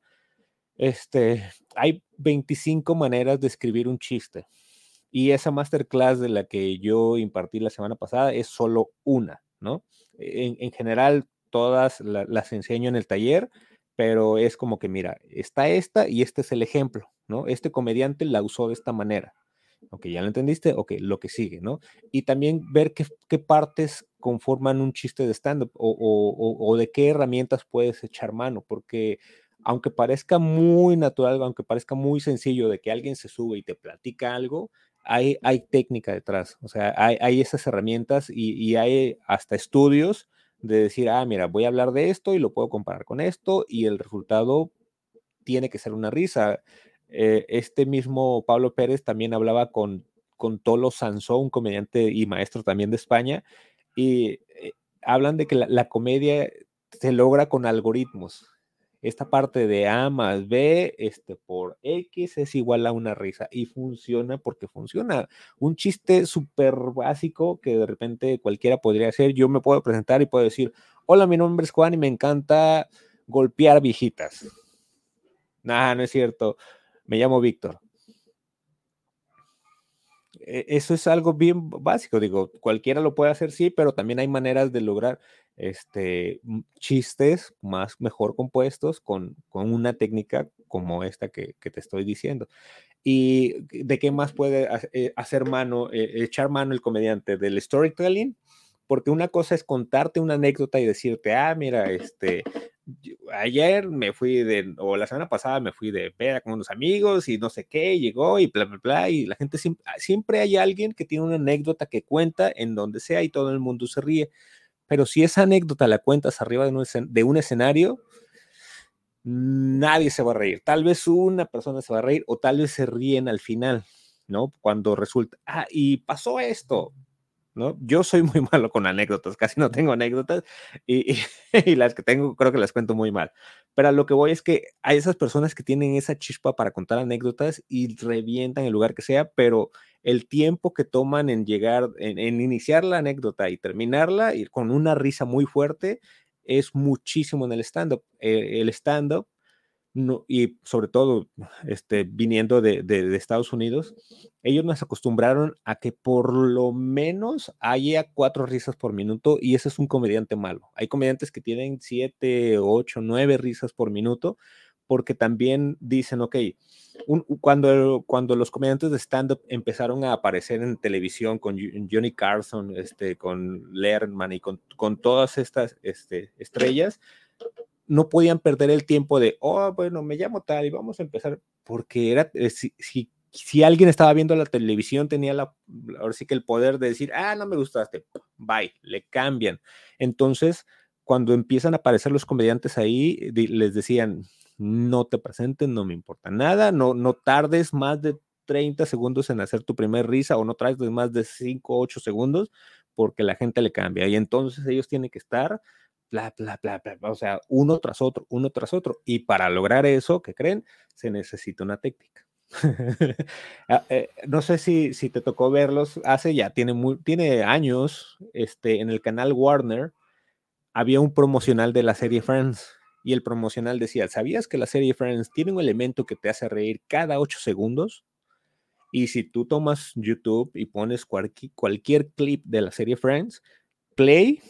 este, hay 25 maneras de escribir un chiste. Y esa masterclass de la que yo impartí la semana pasada es solo una. ¿No? En, general, todas las enseño en el taller, pero es como que, mira, está esta y este es el ejemplo, ¿no? Este comediante la usó de esta manera. Ok, ya lo entendiste, ok, lo que sigue, ¿no? Y también ver qué, qué partes conforman un chiste de stand-up o, o, o, de qué herramientas puedes echar mano, porque aunque parezca muy natural, aunque parezca muy sencillo de que alguien se sube y te platica algo, hay, hay técnica detrás, o sea, hay, esas herramientas y, hay hasta estudios de decir, ah, mira, voy a hablar de esto y lo puedo comparar con esto y el resultado tiene que ser una risa. Eh, este mismo Pablo Pérez también hablaba con, con Tolo Sansó, un comediante y maestro también de España, y eh, hablan de que la comedia se logra con algoritmos esta parte de A más B este, por X es igual a una risa y funciona porque funciona. Un chiste súper básico que de repente cualquiera podría hacer. Yo me puedo presentar y puedo decir, hola, mi nombre es Juan y me encanta golpear viejitas. Nah, no es cierto. Me llamo Víctor. E, eso es algo bien básico, digo, cualquiera lo puede hacer, sí, pero también hay maneras de lograr este, chistes más mejor compuestos con, con una técnica como esta que, que, te estoy diciendo. ¿Y de qué más puede eh, hacer mano, eh, echar mano el comediante? Del storytelling, porque una cosa es contarte una anécdota y decirte, ah, mira, este, ayer me fui de, o la semana pasada me fui de peda con unos amigos y no sé qué, llegó y bla, bla, bla, y la gente siempre, siempre hay alguien que tiene una anécdota que cuenta en donde sea y todo el mundo se ríe. Pero si esa anécdota la cuentas arriba de un, escenario, nadie se va a reír. Tal vez una persona se va a reír o tal vez se ríen al final, ¿no? Cuando resulta, ah, y pasó esto, ¿no? Yo soy muy malo con anécdotas, casi no tengo anécdotas y, y, las que tengo creo que las cuento muy mal. Pero a lo que voy es que hay esas personas que tienen esa chispa para contar anécdotas y revientan el lugar que sea, pero el tiempo que toman en llegar, en, iniciar la anécdota y terminarla y con una risa muy fuerte es muchísimo en el stand-up. Eh, el stand-up y sobre todo este, viniendo de, de, Estados Unidos, ellos nos acostumbraron a que por lo menos haya cuatro risas por minuto y ese es un comediante malo. Hay comediantes que tienen siete, ocho, nueve risas por minuto porque también dicen, ok, cuando, cuando los comediantes de stand-up empezaron a aparecer en televisión con Johnny Carson, este, con Lerman y con, con todas estas este, estrellas, no podían perder el tiempo de, oh, bueno, me llamo tal y vamos a empezar, porque era, eh, si, si, si, alguien estaba viendo la televisión, tenía la, ahora sí que el poder de decir, ah, no me gustaste, bye, le cambian. Entonces, cuando empiezan a aparecer los comediantes ahí, les decían, no te presentes, no me importa nada, no, no tardes más de 30 segundos en hacer tu primer risa o no tardes más de 5 o 8 segundos porque la gente le cambia y entonces ellos tienen que estar bla, bla, bla, bla, o sea, uno tras otro, uno tras otro. Y para lograr eso, ¿qué creen? Se necesita una técnica. Ah, eh, no sé si, si te tocó verlos, hace ya, tiene, muy, tiene años, este, en el canal Warner había un promocional de la serie Friends y el promocional decía, ¿sabías que la serie Friends tiene un elemento que te hace reír cada 8 segundos? Y si tú tomas YouTube y pones cualquier, cualquier clip de la serie Friends, play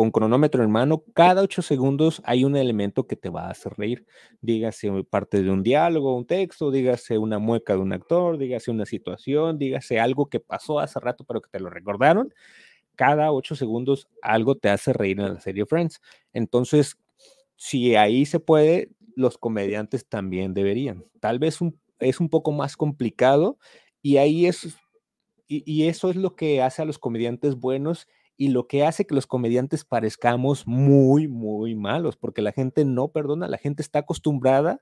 con cronómetro en mano, cada ocho segundos hay un elemento que te va a hacer reír. Dígase parte de un diálogo, un texto, dígase una mueca de un actor, dígase una situación, dígase algo que pasó hace rato pero que te lo recordaron. Cada ocho segundos algo te hace reír en la serie Friends. Entonces, si ahí se puede, los comediantes también deberían. Tal vez es un poco más complicado y ahí es, y eso es lo que hace a los comediantes buenos y lo que hace que los comediantes parezcamos muy, muy malos, porque la gente no perdona, la gente está acostumbrada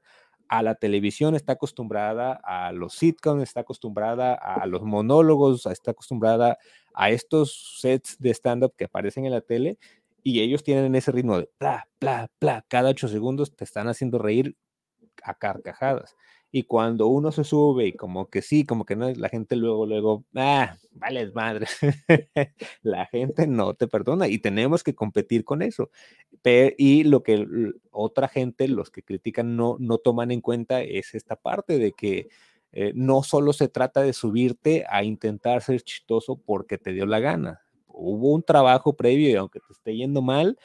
a la televisión, está acostumbrada a los sitcoms, está acostumbrada a los monólogos, está acostumbrada a estos sets de stand-up que aparecen en la tele y ellos tienen ese ritmo de bla, bla, bla, cada ocho segundos te están haciendo reír a carcajadas. Y cuando uno se sube y como que sí, como que no, la gente luego, luego, ah, vale, madre. la gente no te perdona y tenemos que competir con eso. y lo que otra gente, los que critican, no, no toman en cuenta es esta parte de que eh, no solo se trata de subirte a intentar ser chistoso porque te dio la gana. Hubo un trabajo previo y aunque te esté yendo mal,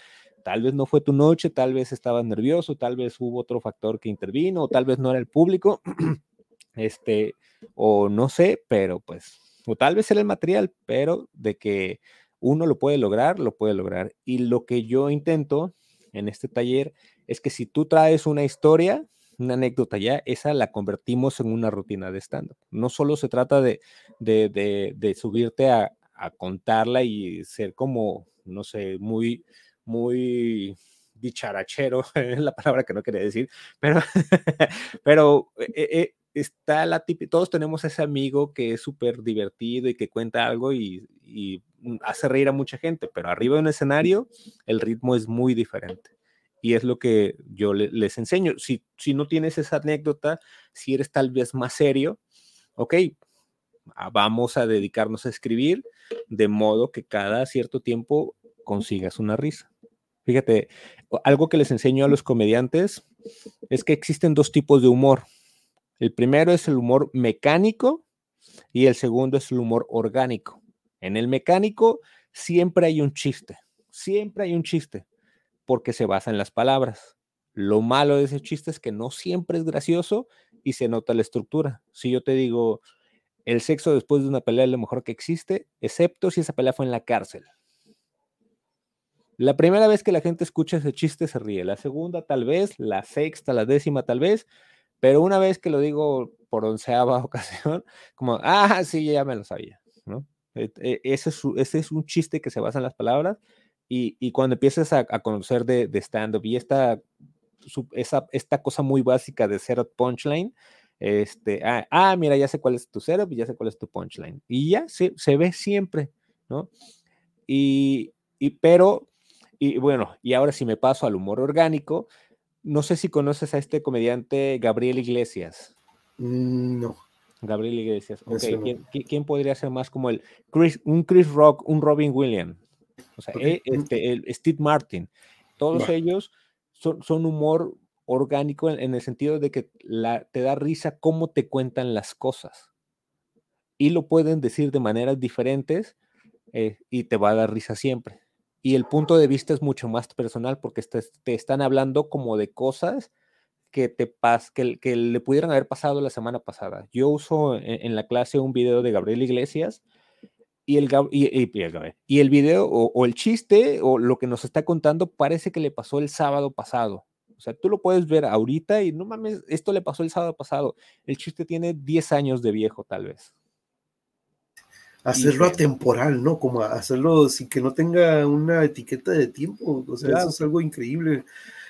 Tal vez no fue tu noche, tal vez estabas nervioso, tal vez hubo otro factor que intervino, o tal vez no era el público, este, o no sé, pero pues, o tal vez era el material, pero de que uno lo puede lograr, lo puede lograr. Y lo que yo intento en este taller es que si tú traes una historia, una anécdota ya, esa la convertimos en una rutina de stand-up. No solo se trata de, de, subirte a, contarla y ser como, no sé, muy, muy dicharachero, es la palabra que no quería decir, pero, pero eh, eh, está la típica, todos tenemos ese amigo que es súper divertido y que cuenta algo y, hace reír a mucha gente, pero arriba de un escenario el ritmo es muy diferente. Y es lo que yo les enseño. Si, si no tienes esa anécdota, si eres tal vez más serio, ok, ah, vamos a dedicarnos a escribir de modo que cada cierto tiempo consigas una risa. Fíjate, algo que les enseño a los comediantes es que existen dos tipos de humor. El primero es el humor mecánico y el segundo es el humor orgánico. En el mecánico siempre hay un chiste, siempre hay un chiste porque se basa en las palabras. Lo malo de ese chiste es que no siempre es gracioso y se nota la estructura. Si yo te digo, el sexo después de una pelea es lo mejor que existe, excepto si esa pelea fue en la cárcel. La primera vez que la gente escucha ese chiste se ríe, la segunda tal vez, la sexta, la décima tal vez, pero una vez que lo digo por onceava ocasión, como, ah, sí, ya me lo sabía, ¿no? E, e, ese es, ese es un chiste que se basa en las palabras y, cuando empiezas a, conocer de, stand-up y esta, esa, esta cosa muy básica de setup punchline, este, ah, ah, mira, ya sé cuál es tu setup y ya sé cuál es tu punchline. Y ya se, se ve siempre, ¿no? Y, y, pero, y bueno, y ahora si me paso al humor orgánico, no sé si conoces a este comediante Gabriel Iglesias. Mm, no. Gabriel Iglesias. ¿quién, podría ser más como el Chris, un Chris Rock, un Robin Williams? O sea, eh, este, el Steve Martin, todos ellos son, humor orgánico en, el sentido de que la, te da risa cómo te cuentan las cosas. Y lo pueden decir de maneras diferentes eh, y te va a dar risa siempre. Y el punto de vista es mucho más personal porque te, están hablando como de cosas que te pas, que, le pudieran haber pasado la semana pasada. Yo uso en la clase un video de Gabriel Iglesias y el, y, el video o, el chiste o lo que nos está contando parece que le pasó el sábado pasado. O sea, tú lo puedes ver ahorita y no mames, esto le pasó el sábado pasado. El chiste tiene 10 años de viejo, tal vez. Hacerlo atemporal, ¿no? Como hacerlo sin que no tenga una etiqueta de tiempo. O sea, eso es algo increíble.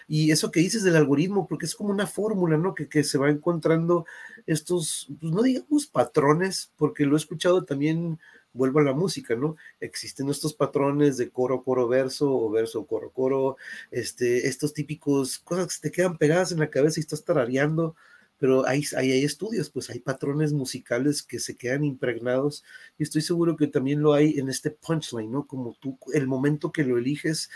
Y eso que dices del algoritmo, porque es como una fórmula, ¿no? Que, que se va encontrando estos, pues no digamos patrones, porque lo he escuchado también vuelvo a la música, ¿no? Existen estos patrones de coro, coro, verso o verso, coro, coro, este, estos típicos cosas que te quedan pegadas en la cabeza y estás tarareando, pero hay, hay, hay, estudios, pues hay patrones musicales que se quedan impregnados y estoy seguro que también lo hay en este punchline, ¿no? Como tú, el momento que lo eliges.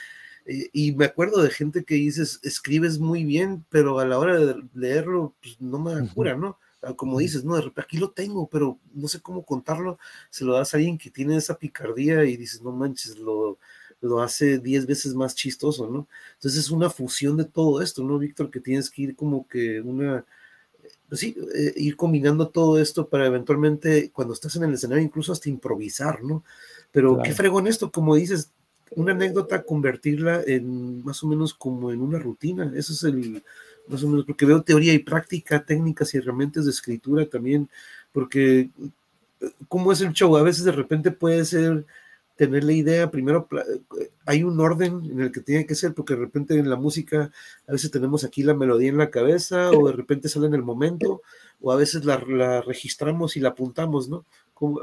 Eh, y me acuerdo de gente que dices, escribes muy bien, pero a la hora de leerlo, pues no me cura, ¿no? Ah, como dices, no, de repente aquí lo tengo, pero no sé cómo contarlo, se lo das a alguien que tiene esa picardía y dices, no manches, lo, lo hace diez veces más chistoso, ¿no? Entonces es una fusión de todo esto, ¿no, Víctor? Que tienes que ir como que una, pues sí, eh, ir combinando todo esto para eventualmente, cuando estás en el escenario, incluso hasta improvisar, ¿no? Pero qué fregón esto, como dices, una anécdota, convertirla en más o menos como en una rutina, eso es el, más o menos, porque veo teoría y práctica, técnicas y herramientas de escritura también, porque ¿cómo es el show? A veces de repente puede ser tener la idea, primero hay un orden en el que tiene que ser, porque de repente en la música a veces tenemos aquí la melodía en la cabeza, o de repente sale en el momento, o a veces la, la registramos y la apuntamos, ¿no?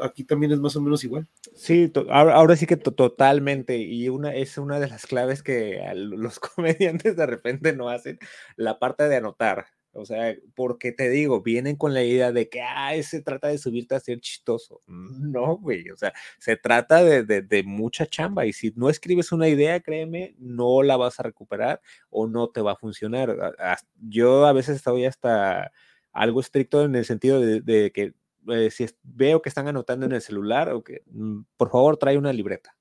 aquí también es más o menos igual. Sí, ahora, sí que totalmente, y una es una de las claves que los comediantes de repente no hacen, la parte de anotar. O sea, porque te digo, vienen con la idea de que, ah, se trata de subirte a ser chistoso. No, güey, o sea, se trata de, de, mucha chamba y si no escribes una idea, créeme, no la vas a recuperar o no te va a funcionar. Yo a veces estoy hasta algo estricto en el sentido de, de que eh, si veo que están anotando en el celular, o que, mm, por favor trae una libreta.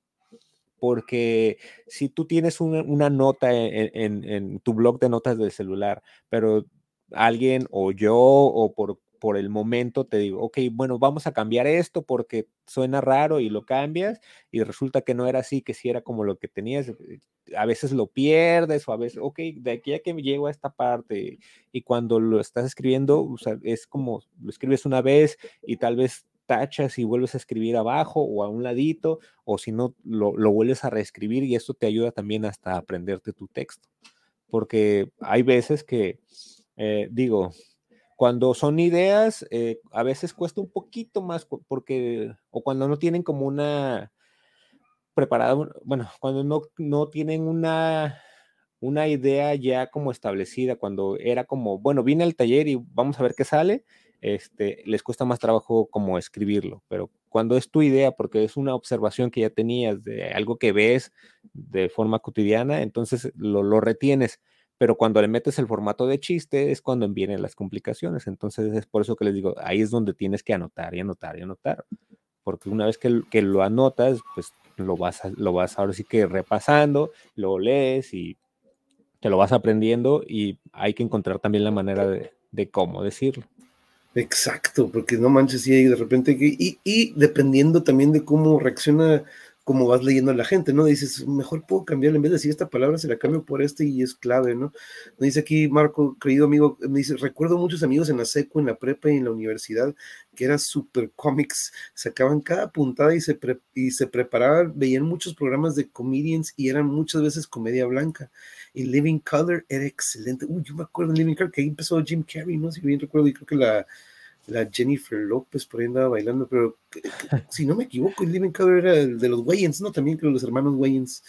Porque si tú tienes una, nota en, tu blog de notas del celular, pero alguien o yo o por, por el momento te digo, ok, bueno, vamos a cambiar esto porque suena raro y lo cambias y resulta que no era así, que sí era como lo que tenías. Eh, a veces lo pierdes o a veces, ok, de aquí a que llego a esta parte y cuando lo estás escribiendo, es como lo escribes una vez y tal vez tachas y vuelves a escribir abajo o a un ladito, o si no, lo, lo vuelves a reescribir y esto te ayuda también hasta aprenderte tu texto. Porque hay veces que, eh, digo, cuando son ideas, eh, a veces cuesta un poquito más porque, o cuando no tienen como una preparada, bueno, cuando no, no tienen una, una idea ya como establecida, cuando era como, bueno, vine al taller y vamos a ver qué sale, este, les cuesta más trabajo como escribirlo, pero cuando es tu idea, porque es una observación que ya tenías de algo que ves de forma cotidiana, entonces lo, lo retienes, pero cuando le metes el formato de chiste es cuando vienen las complicaciones, entonces es por eso que les digo, ahí es donde tienes que anotar y anotar y anotar, porque una vez que, que lo anotas, pues lo vas, lo vas ahora sí que repasando, lo lees y te lo vas aprendiendo y hay que encontrar también la manera de, de cómo decirlo. Exacto, porque no manches, y de repente, y, y dependiendo también de cómo reacciona, cómo vas leyendo a la gente, ¿no? Dices, mejor puedo cambiar, en vez de decir esta palabra, se la cambio por este y es clave, ¿no? Me dice aquí Marco, querido amigo, me dice, recuerdo muchos amigos en la seco, en la prepa y en la universidad, que eran super cómics, sacaban cada puntada y se, y se preparaban, veían muchos programas de comedians y eran muchas veces comedia blanca. Y Living Color era excelente. Uy, yo me acuerdo de Living Color, que ahí empezó Jim Carrey, ¿no? Si bien recuerdo, y creo que la, la Jennifer López por ahí andaba bailando, pero si no me equivoco, Living Color era el de los Wayans, ¿no? También creo los hermanos Wayans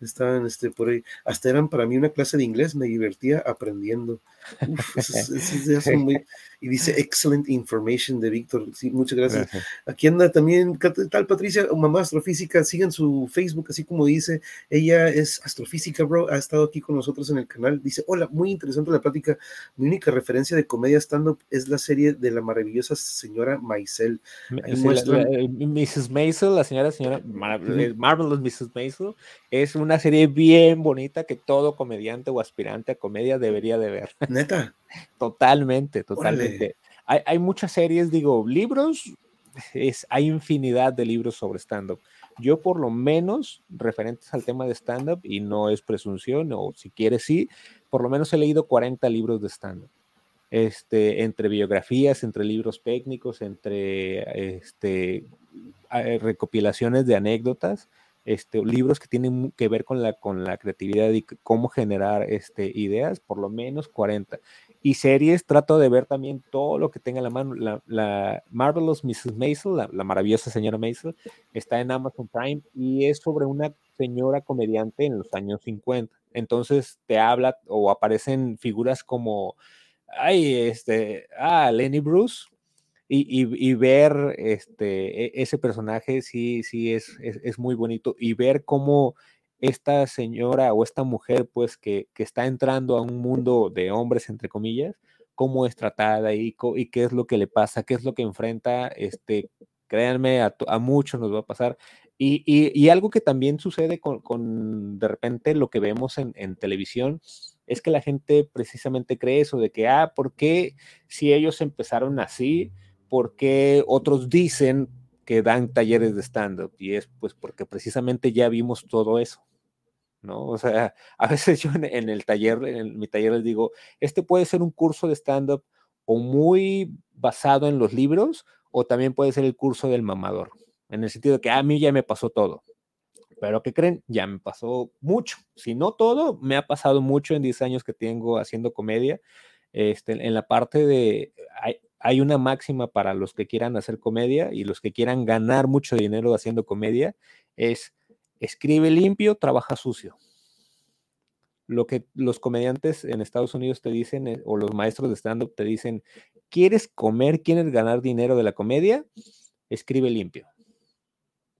estaban este, por ahí. Hasta eran para mí una clase de inglés, me divertía aprendiendo. y dice excellent information de Víctor. Sí, muchas gracias. Aquí anda también, ¿qué tal Patricia? Mamá astrofísica, sigan su Facebook, así como dice. Ella es astrofísica, bro. Ha estado aquí con nosotros en el canal. Dice, hola, muy interesante la plática. Mi única referencia de comedia stand-up es la serie de la maravillosa señora Maisel. Mrs. Maisel, la señora, señora Marvelous Mrs. Maisel, es una serie bien bonita que todo comediante o aspirante a comedia debería de ver. Neta. totalmente, totalmente. Hay, muchas series, digo, libros, es, hay infinidad de libros sobre stand-up. Yo por lo menos, referentes al tema de stand-up, y no es presunción, o si quieres sí, por lo menos he leído 40 libros de stand-up. Este, entre biografías, entre libros técnicos, entre este, recopilaciones de anécdotas, este, libros que tienen que ver con la, con la creatividad y cómo generar este, ideas, por lo menos 40. Y series, trato de ver también todo lo que tenga en la mano. La, la Marvelous Mrs. Maisel, la, maravillosa señora Maisel, está en Amazon Prime y es sobre una señora comediante en los años 50. Entonces te habla o aparecen figuras como, ay, este, ah, Lenny Bruce, y, ver este, e, ese personaje sí, sí es, es, muy bonito y ver cómo esta señora o esta mujer pues que, está entrando a un mundo de hombres entre comillas, cómo es tratada y, y qué es lo que le pasa, qué es lo que enfrenta, este, créanme, a, muchos nos va a pasar. Y, algo que también sucede con, de repente lo que vemos en, en televisión es que la gente precisamente cree eso de que, ah, ¿por qué si ellos empezaron así? Porque otros dicen que dan talleres de stand-up y es pues porque precisamente ya vimos todo eso, ¿no? O sea, a veces yo en, el taller, en mi taller les digo, este puede ser un curso de stand-up o muy basado en los libros o también puede ser el curso del mamador, en el sentido de que a mí ya me pasó todo. Pero ¿qué creen? Ya me pasó mucho. Si no todo, me ha pasado mucho en 10 años que tengo haciendo comedia. Este, en la parte de, una máxima para los que quieran hacer comedia y los que quieran ganar mucho dinero haciendo comedia, es escribe limpio, trabaja sucio. Lo que los comediantes en Estados Unidos te dicen, eh, o los maestros de stand-up te dicen, ¿quieres comer, quieres ganar dinero de la comedia? Escribe limpio.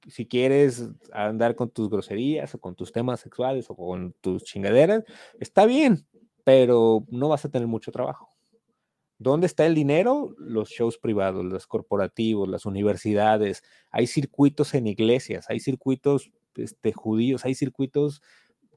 Si quieres andar con tus groserías o con tus temas sexuales o con tus chingaderas, está bien, pero no vas a tener mucho trabajo. ¿Dónde está el dinero? Los shows privados, los corporativos, las universidades. Hay circuitos en iglesias, hay circuitos este, judíos, hay circuitos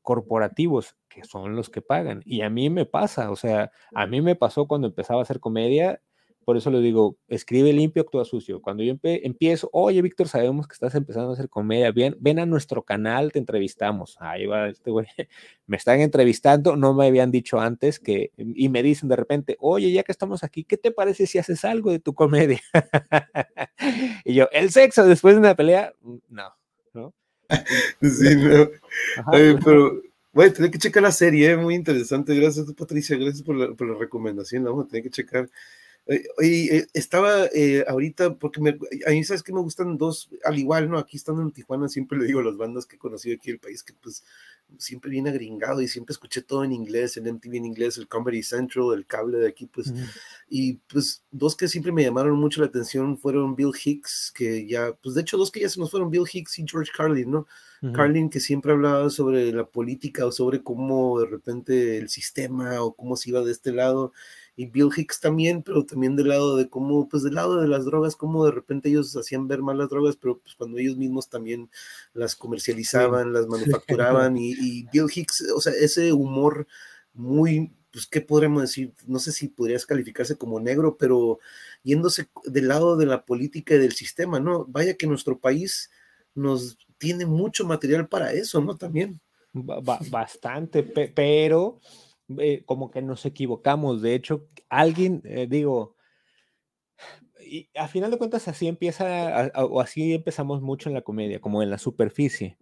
corporativos, que son los que pagan. Y a mí me pasa, o sea, a mí me pasó cuando empezaba a hacer comedia, por eso le digo, escribe limpio, actúa sucio. Cuando yo empiezo, oye, Víctor, sabemos que estás empezando a hacer comedia, ven, ven a nuestro canal, te entrevistamos. Ahí va este güey, me están entrevistando, no me habían dicho antes que, y me dicen de repente, oye, ya que estamos aquí, ¿qué te parece si haces algo de tu comedia? y yo, el sexo después de una pelea, no, ¿no? Sí, no. pero voy a tener que checar la serie, ¿eh? muy interesante. Gracias, Patricia, gracias por la, por la recomendación. Vamos a tener que checar. Y eh, estaba eh, ahorita, porque me, a mí sabes que me gustan dos, al igual, ¿no? Aquí estando en Tijuana, siempre le digo a las bandas que he conocido aquí en el país que pues siempre viene agringado y siempre escuché todo en inglés, en MTV en inglés, el Comedy Central, el cable de aquí, pues, y pues dos que siempre me llamaron mucho la atención fueron Bill Hicks, que ya, pues de hecho dos que ya se nos fueron, Bill Hicks y George Carlin, ¿no? Carlin que siempre hablaba sobre la política o sobre cómo de repente el sistema o cómo se iba de este lado y Bill Hicks también, pero también del lado de cómo, pues del lado de las drogas, cómo de repente ellos hacían ver mal las drogas, pero pues cuando ellos mismos también las comercializaban, las manufacturaban, y, Bill Hicks, o sea, ese humor muy, pues, ¿qué podríamos decir? No sé si podrías calificarse como negro, pero yéndose del lado de la política y del sistema, ¿no? Vaya que nuestro país nos tiene mucho material para eso, ¿no? También. bastante, pero eh, como que nos equivocamos. De hecho, alguien, eh, digo, y a final de cuentas así empieza, o así empezamos mucho en la comedia, como en la superficie.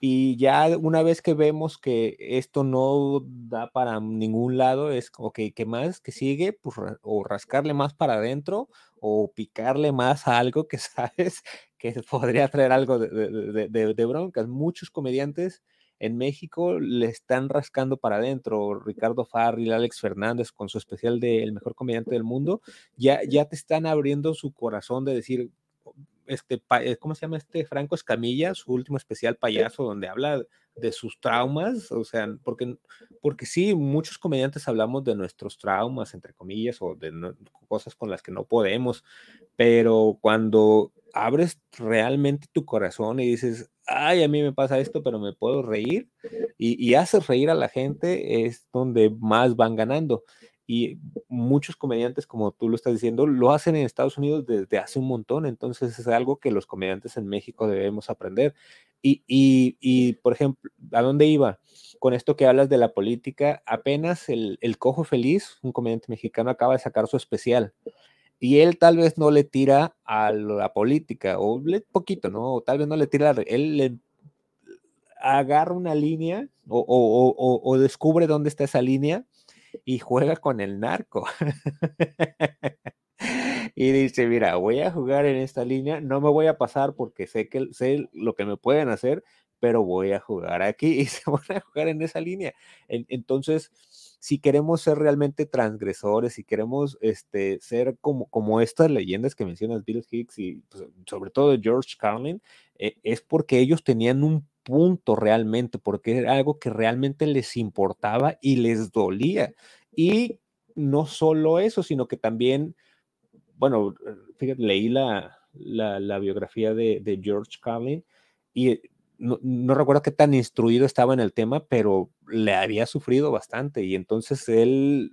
Y ya una vez que vemos que esto no da para ningún lado, es que, ¿qué más? que sigue? Pues, o rascarle más para adentro, o picarle más a algo que sabes que podría traer algo de, de, de broncas. Muchos comediantes en México le están rascando para adentro. Ricardo Farril, Alex Fernández con su especial de El mejor comediante del mundo, ya, ya te están abriendo su corazón de decir, este, eh, ¿cómo se llama este? Franco Escamilla, su último especial payaso, donde habla de sus traumas, o sea, porque, porque sí, muchos comediantes hablamos de nuestros traumas, entre comillas, o de cosas con las que no podemos, pero cuando abres realmente tu corazón y dices, ay, a mí me pasa esto, pero me puedo reír, y, y haces reír a la gente, es donde más van ganando. Y muchos comediantes, como tú lo estás diciendo, lo hacen en Estados Unidos desde hace un montón, entonces es algo que los comediantes en México debemos aprender. Y, y, y por ejemplo, ¿a dónde iba? Con esto que hablas de la política, apenas el, el Cojo Feliz, un comediante mexicano, acaba de sacar su especial y él tal vez no le tira a la política, o le, poquito, ¿no? O tal vez no le tira, él le agarra una línea o, o, descubre dónde está esa línea y juega con el narco. y dice, mira, voy a jugar en esta línea, no me voy a pasar porque sé que sé lo que me pueden hacer, pero voy a jugar aquí y se van a jugar en esa línea. entonces, si queremos ser realmente transgresores, si queremos este, ser como, como estas leyendas que mencionas, Bill Hicks y pues, sobre todo George Carlin, eh, es porque ellos tenían un punto realmente, porque era algo que realmente les importaba y les dolía. Y no solo eso, sino que también, bueno, fíjate, leí la, la, biografía de, de George Carlin y no, recuerdo qué tan instruido estaba en el tema, pero le había sufrido bastante. Y entonces él,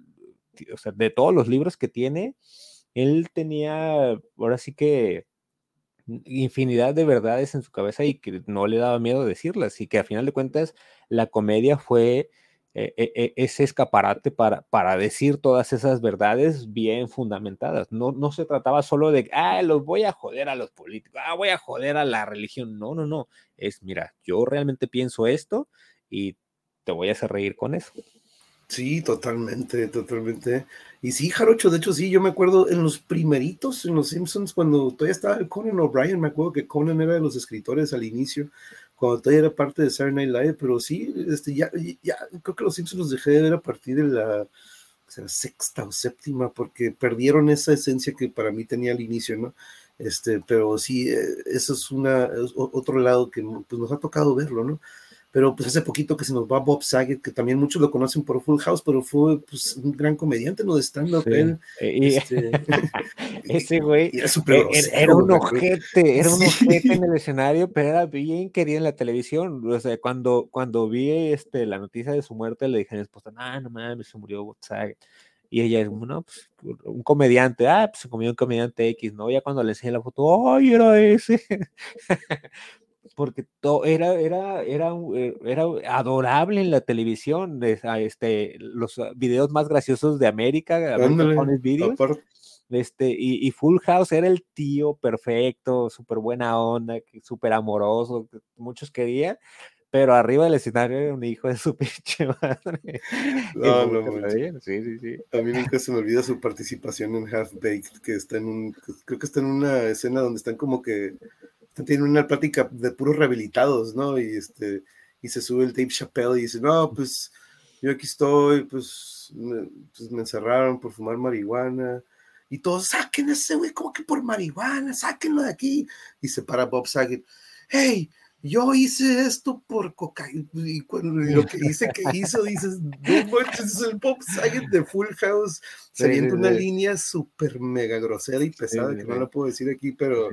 o sea, de todos los libros que tiene, él tenía ahora sí que infinidad de verdades en su cabeza y que no le daba miedo decirlas y que a final de cuentas la comedia fue e, e, e, ese escaparate para, para decir todas esas verdades bien fundamentadas. No, no se trataba solo de, ah, los voy a joder a los políticos, ah, voy a joder a la religión. No, no, no. Es, mira, yo realmente pienso esto y te voy a hacer reír con eso. Sí, totalmente, totalmente. Y sí, Jarocho, de hecho, sí, yo me acuerdo en los primeritos, en los Simpsons, cuando todavía estaba Conan O'Brien, me acuerdo que Conan era de los escritores al inicio, cuando todavía era parte de Saturday Night Live, pero sí, este, ya, ya creo que los Simpsons los dejé de ver a partir de la, sexta o séptima, porque perdieron esa esencia que para mí tenía al inicio, ¿no? Este, pero sí, eh, eso es una, otro lado que pues, nos ha tocado verlo, ¿no? Pero pues hace poquito que se nos va Bob Saget, que también muchos lo conocen por Full House, pero fue pues, un gran comediante, ¿no? De stand-up. Eh, este, ese güey era, era, un ojete, era un ojete en el escenario, pero era bien querido en la televisión. O sea, cuando, cuando vi este, la noticia de su muerte, le dije a mi esposa, ah, no mames, se murió Bob Saget. Y ella es, no, pues un comediante, ah, pues se comió un comediante X, ¿no? Ya cuando le enseñé la foto, ¡ay, era ese! porque todo era, era, era, eh, era adorable en la televisión, este, los ah, videos más graciosos de América, videos, este, y, Full House era el tío perfecto, súper buena onda, súper amoroso, muchos querían, pero arriba del escenario era un hijo de su pinche madre. No, no, sí, sí, sí. A mí nunca se me olvida su participación en Half Baked, que está en un, creo que está en una escena donde están como que tiene una plática de puros rehabilitados, ¿no? Y este y se sube el Dave Chappelle y dice, no, pues yo aquí estoy, pues me, pues, me encerraron por fumar marihuana. Y todos, saquen a ese güey, como que por marihuana, sáquenlo de aquí. Y se para Bob Saget, hey, yo hice esto por cocaína, y cuando lo que dice que hizo, dices, no manches, es el Pop Saget de Full House, saliendo una línea súper mega grosera y pesada, que no la puedo decir aquí, pero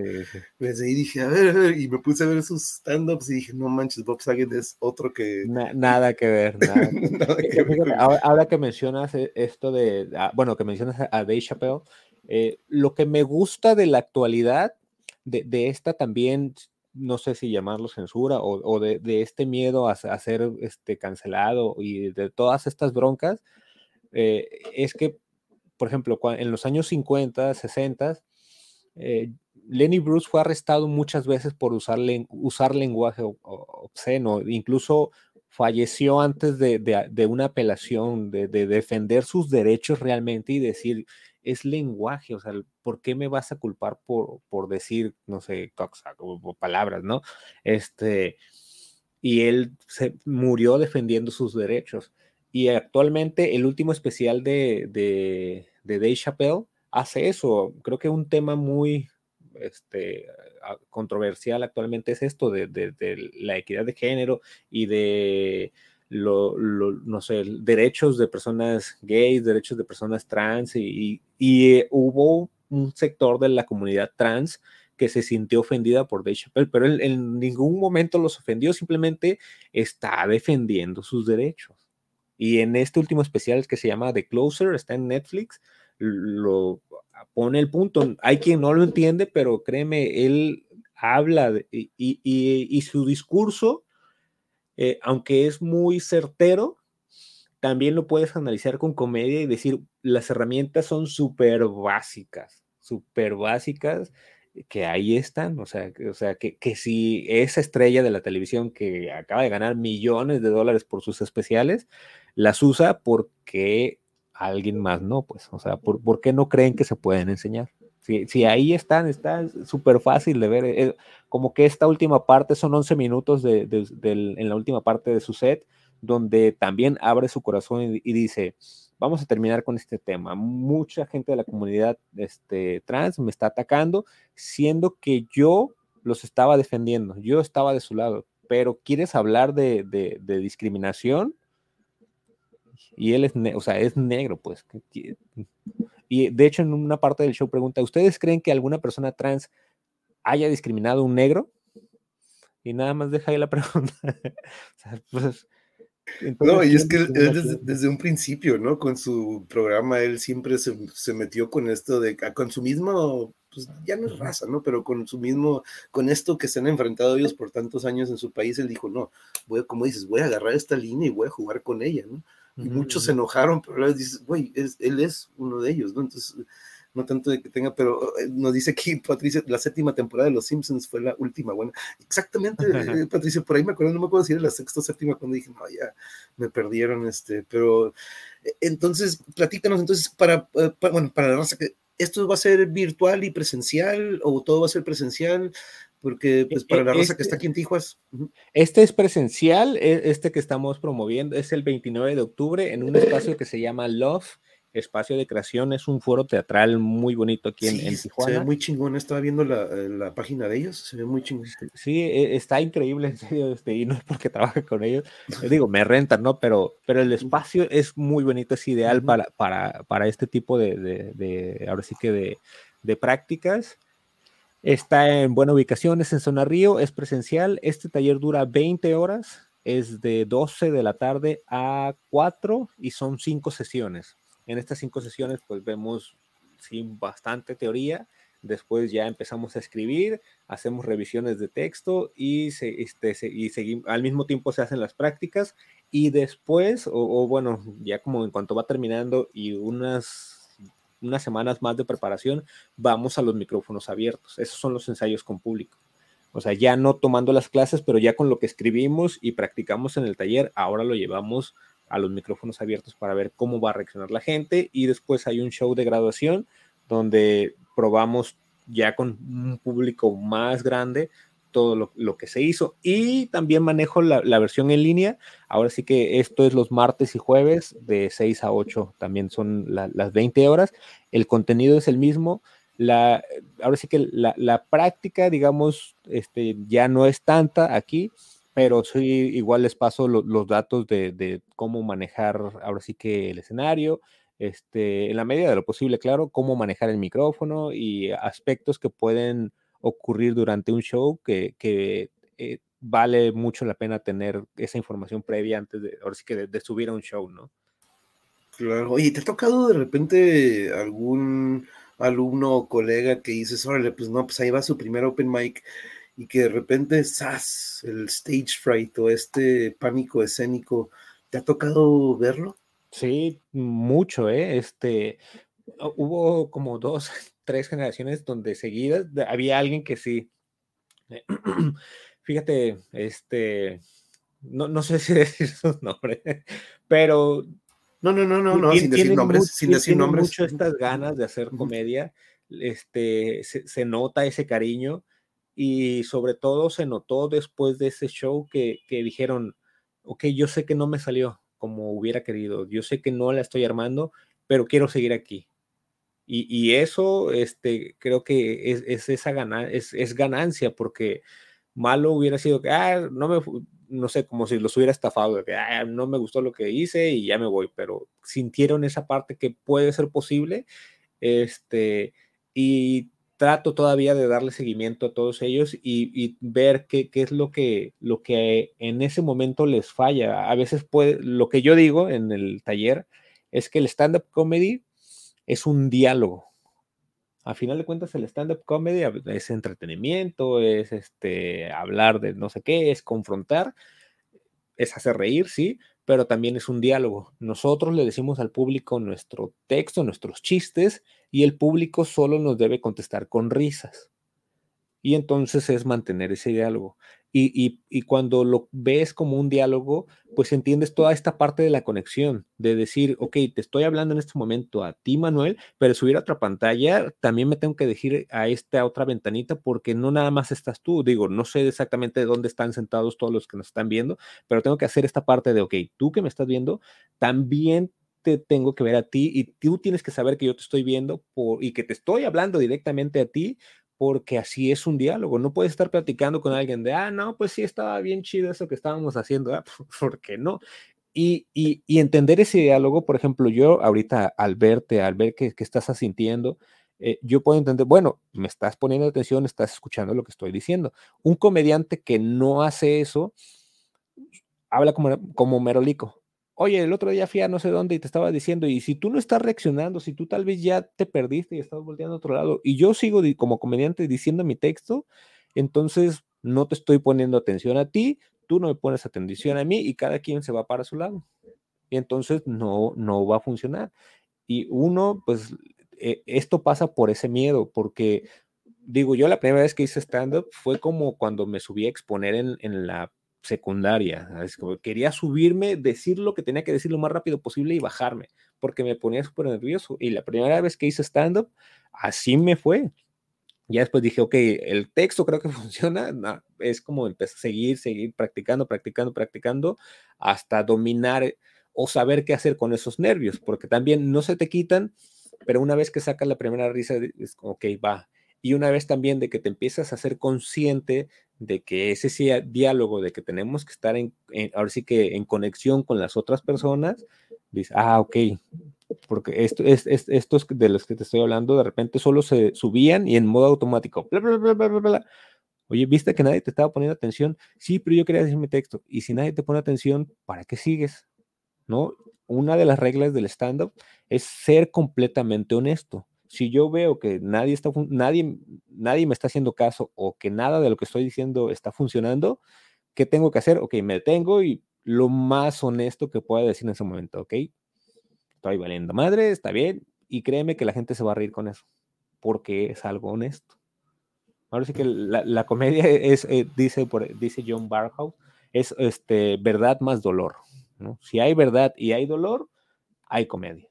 desde ahí dije, a ver, y me puse a ver sus stand-ups y dije, no manches, Bob Saget es otro que... nada que ver, nada. que ver. Ahora, que mencionas e, esto de, ah, bueno, que mencionas a Dave Chappelle, eh, lo que me gusta de la actualidad, de, de esta también no sé si llamarlo censura o, de, este miedo a, ser este, cancelado y de todas estas broncas, eh, es que, por ejemplo, en los años 50, 60, eh, Lenny Bruce fue arrestado muchas veces por usar, usar lenguaje obsceno, incluso falleció antes de, una apelación, de, defender sus derechos realmente y decir, es lenguaje, o sea, ¿por qué me vas a culpar por, por decir, no sé, palabras, ¿no? Este, y él se murió defendiendo sus derechos. Y actualmente el último especial de, de, de Dave Chappelle hace eso. Creo que un tema muy este, controversial actualmente es esto de, de la equidad de género y de lo, no sé, derechos de personas gays, derechos de personas trans y, hubo un sector de la comunidad trans que se sintió ofendida por Dave Chappelle, pero él en ningún momento los ofendió, simplemente está defendiendo sus derechos. Y en este último especial que se llama The Closer, está en Netflix, lo pone el punto. Hay quien no lo entiende, pero créeme, él habla y, su discurso eh, aunque es muy certero, también lo puedes analizar con comedia y decir, las herramientas son súper básicas, súper básicas, que ahí están, o sea, o sea que, que, si esa estrella de la televisión que acaba de ganar millones de dólares por sus especiales, las usa porque alguien más no, pues, o sea, ¿por, ¿por qué no creen que se pueden enseñar? Si, ahí están, está súper fácil de ver. Eh, como que esta última parte son 11 minutos de, en la última parte de su set, donde también abre su corazón y, dice, vamos a terminar con este tema. Mucha gente de la comunidad este, trans me está atacando, siendo que yo los estaba defendiendo, yo estaba de su lado, pero ¿quieres hablar de, de discriminación? Y él es, o sea, es negro, pues. Y de hecho, en una parte del show pregunta, ¿ustedes creen que alguna persona trans haya discriminado a un negro? Y nada más deja ahí la pregunta. Pues, no, y es que desde, un principio, ¿no? Con su programa, él siempre se, metió con esto de, con su mismo, pues ya no es raza, ¿no? Pero con su mismo, con esto que se han enfrentado ellos por tantos años en su país, él dijo, no, voy, como dices, voy a agarrar esta línea y voy a jugar con ella, ¿no? Y muchos se enojaron, pero a dices, güey, él es uno de ellos, ¿no? Entonces, no tanto de que tenga, pero eh, nos dice aquí Patricia, la séptima temporada de Los Simpsons fue la última buena. Exactamente, eh, Patricia, por ahí me acuerdo, no me acuerdo si era la sexta o séptima cuando dije, no, ya me perdieron, este, pero eh, entonces, platícanos, entonces, para, bueno, para la raza, ¿esto va a ser virtual y presencial o todo va a ser presencial? Porque pues para la raza que está este aquí en Tijuas. Este es presencial, e, este que estamos promoviendo es el 29 de octubre en un espacio que se llama Love Espacio de Creación es un foro teatral muy bonito aquí en, Tijuana. Se ve muy chingón, estaba viendo la, la, página de ellos, se ve muy chingón. Sí, e, está increíble, en serio, este, y no es porque trabaje con ellos, Yo digo, me rentan, ¿no? Pero, pero el espacio es muy bonito, es ideal para, para, para, este tipo de, de, de, ahora sí que de, de prácticas. Está en buena ubicación, es en Zona Río, es presencial. Este taller dura 20 horas, es de 12 de la tarde a 4 y son 5 sesiones. En estas 5 sesiones pues vemos bastante teoría, después ya empezamos a escribir, hacemos revisiones de texto y, este, y seguimos, al mismo tiempo se hacen las prácticas y después, o bueno, ya como en cuanto va terminando y unas unas semanas más de preparación, vamos a los micrófonos abiertos. Esos son los ensayos con público. O sea, ya no tomando las clases, pero ya con lo que escribimos y practicamos en el taller, ahora lo llevamos a los micrófonos abiertos para ver cómo va a reaccionar la gente. Y después hay un show de graduación donde probamos ya con un público más grande todo lo, que se hizo. Y también manejo la, versión en línea. Ahora sí que esto es los martes y jueves de 6 a 8, también son las 20 horas. El contenido es el mismo. La, ahora sí que la, práctica, digamos, este, ya no es tanta aquí, pero sí igual les paso los datos de, de, cómo manejar ahora sí que el escenario, este, en la medida de lo posible, claro, cómo manejar el micrófono y aspectos que pueden ocurrir durante un show que, eh, vale mucho la pena tener esa información previa antes de, ahora sí que de, subir a un show, ¿no? Claro, oye, ¿te ha tocado de repente algún alumno o colega que dices, órale, pues no, pues ahí va su primer open mic y que de repente, ¡zas! El stage fright o este pánico escénico, ¿te ha tocado verlo? Sí, mucho, ¿eh? Este, hubo como dos, tres generaciones donde seguidas había alguien que sí. Eh, fíjate, este, no, no sé si decir su nombre, pero... No, no, no, no, no, sin decir nombres, sin decir nombres. mucho estas ganas de hacer comedia, este, se, nota ese cariño y sobre todo se notó después de ese show que, que dijeron, ok, yo sé que no me salió como hubiera querido, yo sé que no la estoy armando, pero quiero seguir aquí y, eso, este, creo que es, esa es, ganancia, porque malo hubiera sido que, ah, no me, no sé, como si los hubiera estafado, que ah, no me gustó lo que hice y ya me voy, pero sintieron esa parte que puede ser posible, este, y trato todavía de darle seguimiento a todos ellos y, ver qué, qué, es lo que, lo que en ese momento les falla. A veces puede, lo que yo digo en el taller es que el stand-up comedy es un diálogo. A final de cuentas, el stand-up comedy es entretenimiento, es este, hablar de no sé qué, es confrontar, es hacer reír, sí, pero también es un diálogo. Nosotros le decimos al público nuestro texto, nuestros chistes, y el público solo nos debe contestar con risas. Y entonces es mantener ese diálogo. Y, cuando lo ves como un diálogo, pues entiendes toda esta parte de la conexión, de decir, ok, te estoy hablando en este momento a ti, Manuel, pero subir a otra pantalla, también me tengo que decir a esta otra ventanita porque no nada más estás tú, digo, no sé exactamente dónde están sentados todos los que nos están viendo, pero tengo que hacer esta parte de, ok, tú que me estás viendo, también te tengo que ver a ti y tú tienes que saber que yo te estoy viendo por, y que te estoy hablando directamente a ti porque así es un diálogo. No puedes estar platicando con alguien de, ah, no, pues sí, estaba bien chido eso que estábamos haciendo, ah, ¿por qué no? Y, y, entender ese diálogo, por ejemplo, yo ahorita al verte, al ver que, que estás asintiendo, eh, yo puedo entender, bueno, me estás poniendo atención, estás escuchando lo que estoy diciendo. Un comediante que no hace eso, habla como, como merolico oye, el otro día fui a no sé dónde y te estaba diciendo, y si tú no estás reaccionando, si tú tal vez ya te perdiste y estás volteando a otro lado, y yo sigo como comediante diciendo mi texto, entonces no te estoy poniendo atención a ti, tú no me pones atención a mí y cada quien se va para su lado. Y entonces no, no va a funcionar. Y uno, pues, e, esto pasa por ese miedo, porque digo, yo la primera vez que hice stand-up fue como cuando me subí a exponer en, en la secundaria. quería subirme, decir lo que tenía que decir lo más rápido posible y bajarme, porque me ponía súper nervioso. Y la primera vez que hice stand-up, así me fue. Ya después dije, ok, el texto creo que funciona. es como empezar a seguir, seguir practicando, practicando, practicando, hasta dominar. o saber qué hacer con esos nervios, porque también no se te quitan, pero una vez que sacas la primera risa, es ok, va. Y una vez también de que te empiezas a ser consciente de que ese diálogo, de que tenemos que estar en, ahora sí que en conexión con las otras personas, dices, ah, ok, porque esto es, estos de los que te estoy hablando, de repente solo se subían y en modo automático, bla, bla, bla, bla, bla, bla. Oye, ¿viste que nadie te estaba poniendo atención? Sí, pero yo quería decir mi texto. Y si nadie te pone atención, ¿para qué sigues? ¿No? Una de las reglas del stand-up es ser completamente honesto si yo veo que nadie, está, nadie, nadie me está haciendo caso o que nada de lo que estoy diciendo está funcionando, ¿qué tengo que hacer? Ok, me detengo y lo más honesto que pueda decir en ese momento, ¿ok? Estoy valiendo madre, está bien, y créeme que la gente se va a reír con eso, porque es algo honesto. Ahora sí que la, comedia es, eh, dice, dice John Barhouse, es este, verdad más dolor. ¿no? Si hay verdad y hay dolor, hay comedia.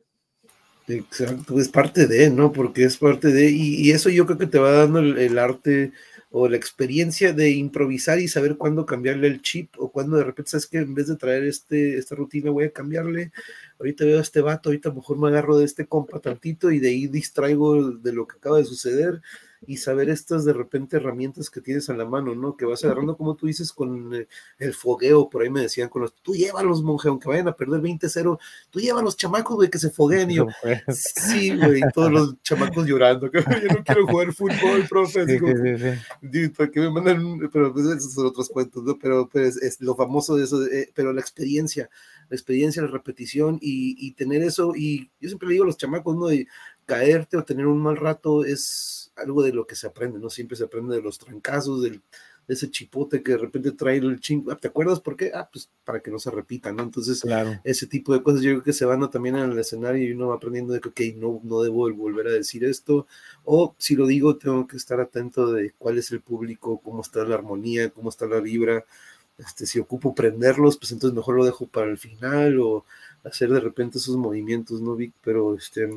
Exacto, es parte de, ¿no? Porque es parte de, y, eso yo creo que te va dando el, arte o la experiencia de improvisar y saber cuándo cambiarle el chip o cuándo de repente sabes que en vez de traer este, esta rutina voy a cambiarle, ahorita veo a este vato, ahorita mejor me agarro de este compa tantito y de ahí distraigo de lo que acaba de suceder y saber estas de repente herramientas que tienes a la mano, ¿no? Que vas agarrando, como tú dices, con eh, el fogueo, por ahí me decían, con los, tú llévalos, monje, aunque vayan a perder 20-0, tú llévalos, chamacos, güey, que se fogueen. Y yo, sí, güey, todos los chamacos llorando, que yo no quiero jugar fútbol, profe. Sí, ¿Para qué me mandan? Pero pues, esos son otros cuentos, ¿no? Pero pues, es lo famoso de eso, eh, pero la experiencia, la experiencia, la repetición y, y tener eso, y yo siempre le digo a los chamacos, ¿no? De caerte o tener un mal rato es algo de lo que se aprende, ¿no? Siempre se aprende de los trancazos, del, de ese chipote que de repente trae el chingo. Ah, ¿Te acuerdas por qué? Ah, pues para que no se repita, ¿no? Entonces, claro. ese tipo de cosas yo creo que se van también en el escenario y uno va aprendiendo de que, ok, no, no debo volver a decir esto. O si lo digo, tengo que estar atento de cuál es el público, cómo está la armonía, cómo está la vibra. Este, si ocupo prenderlos, pues entonces mejor lo dejo para el final o hacer de repente esos movimientos, ¿no, Vic? Pero este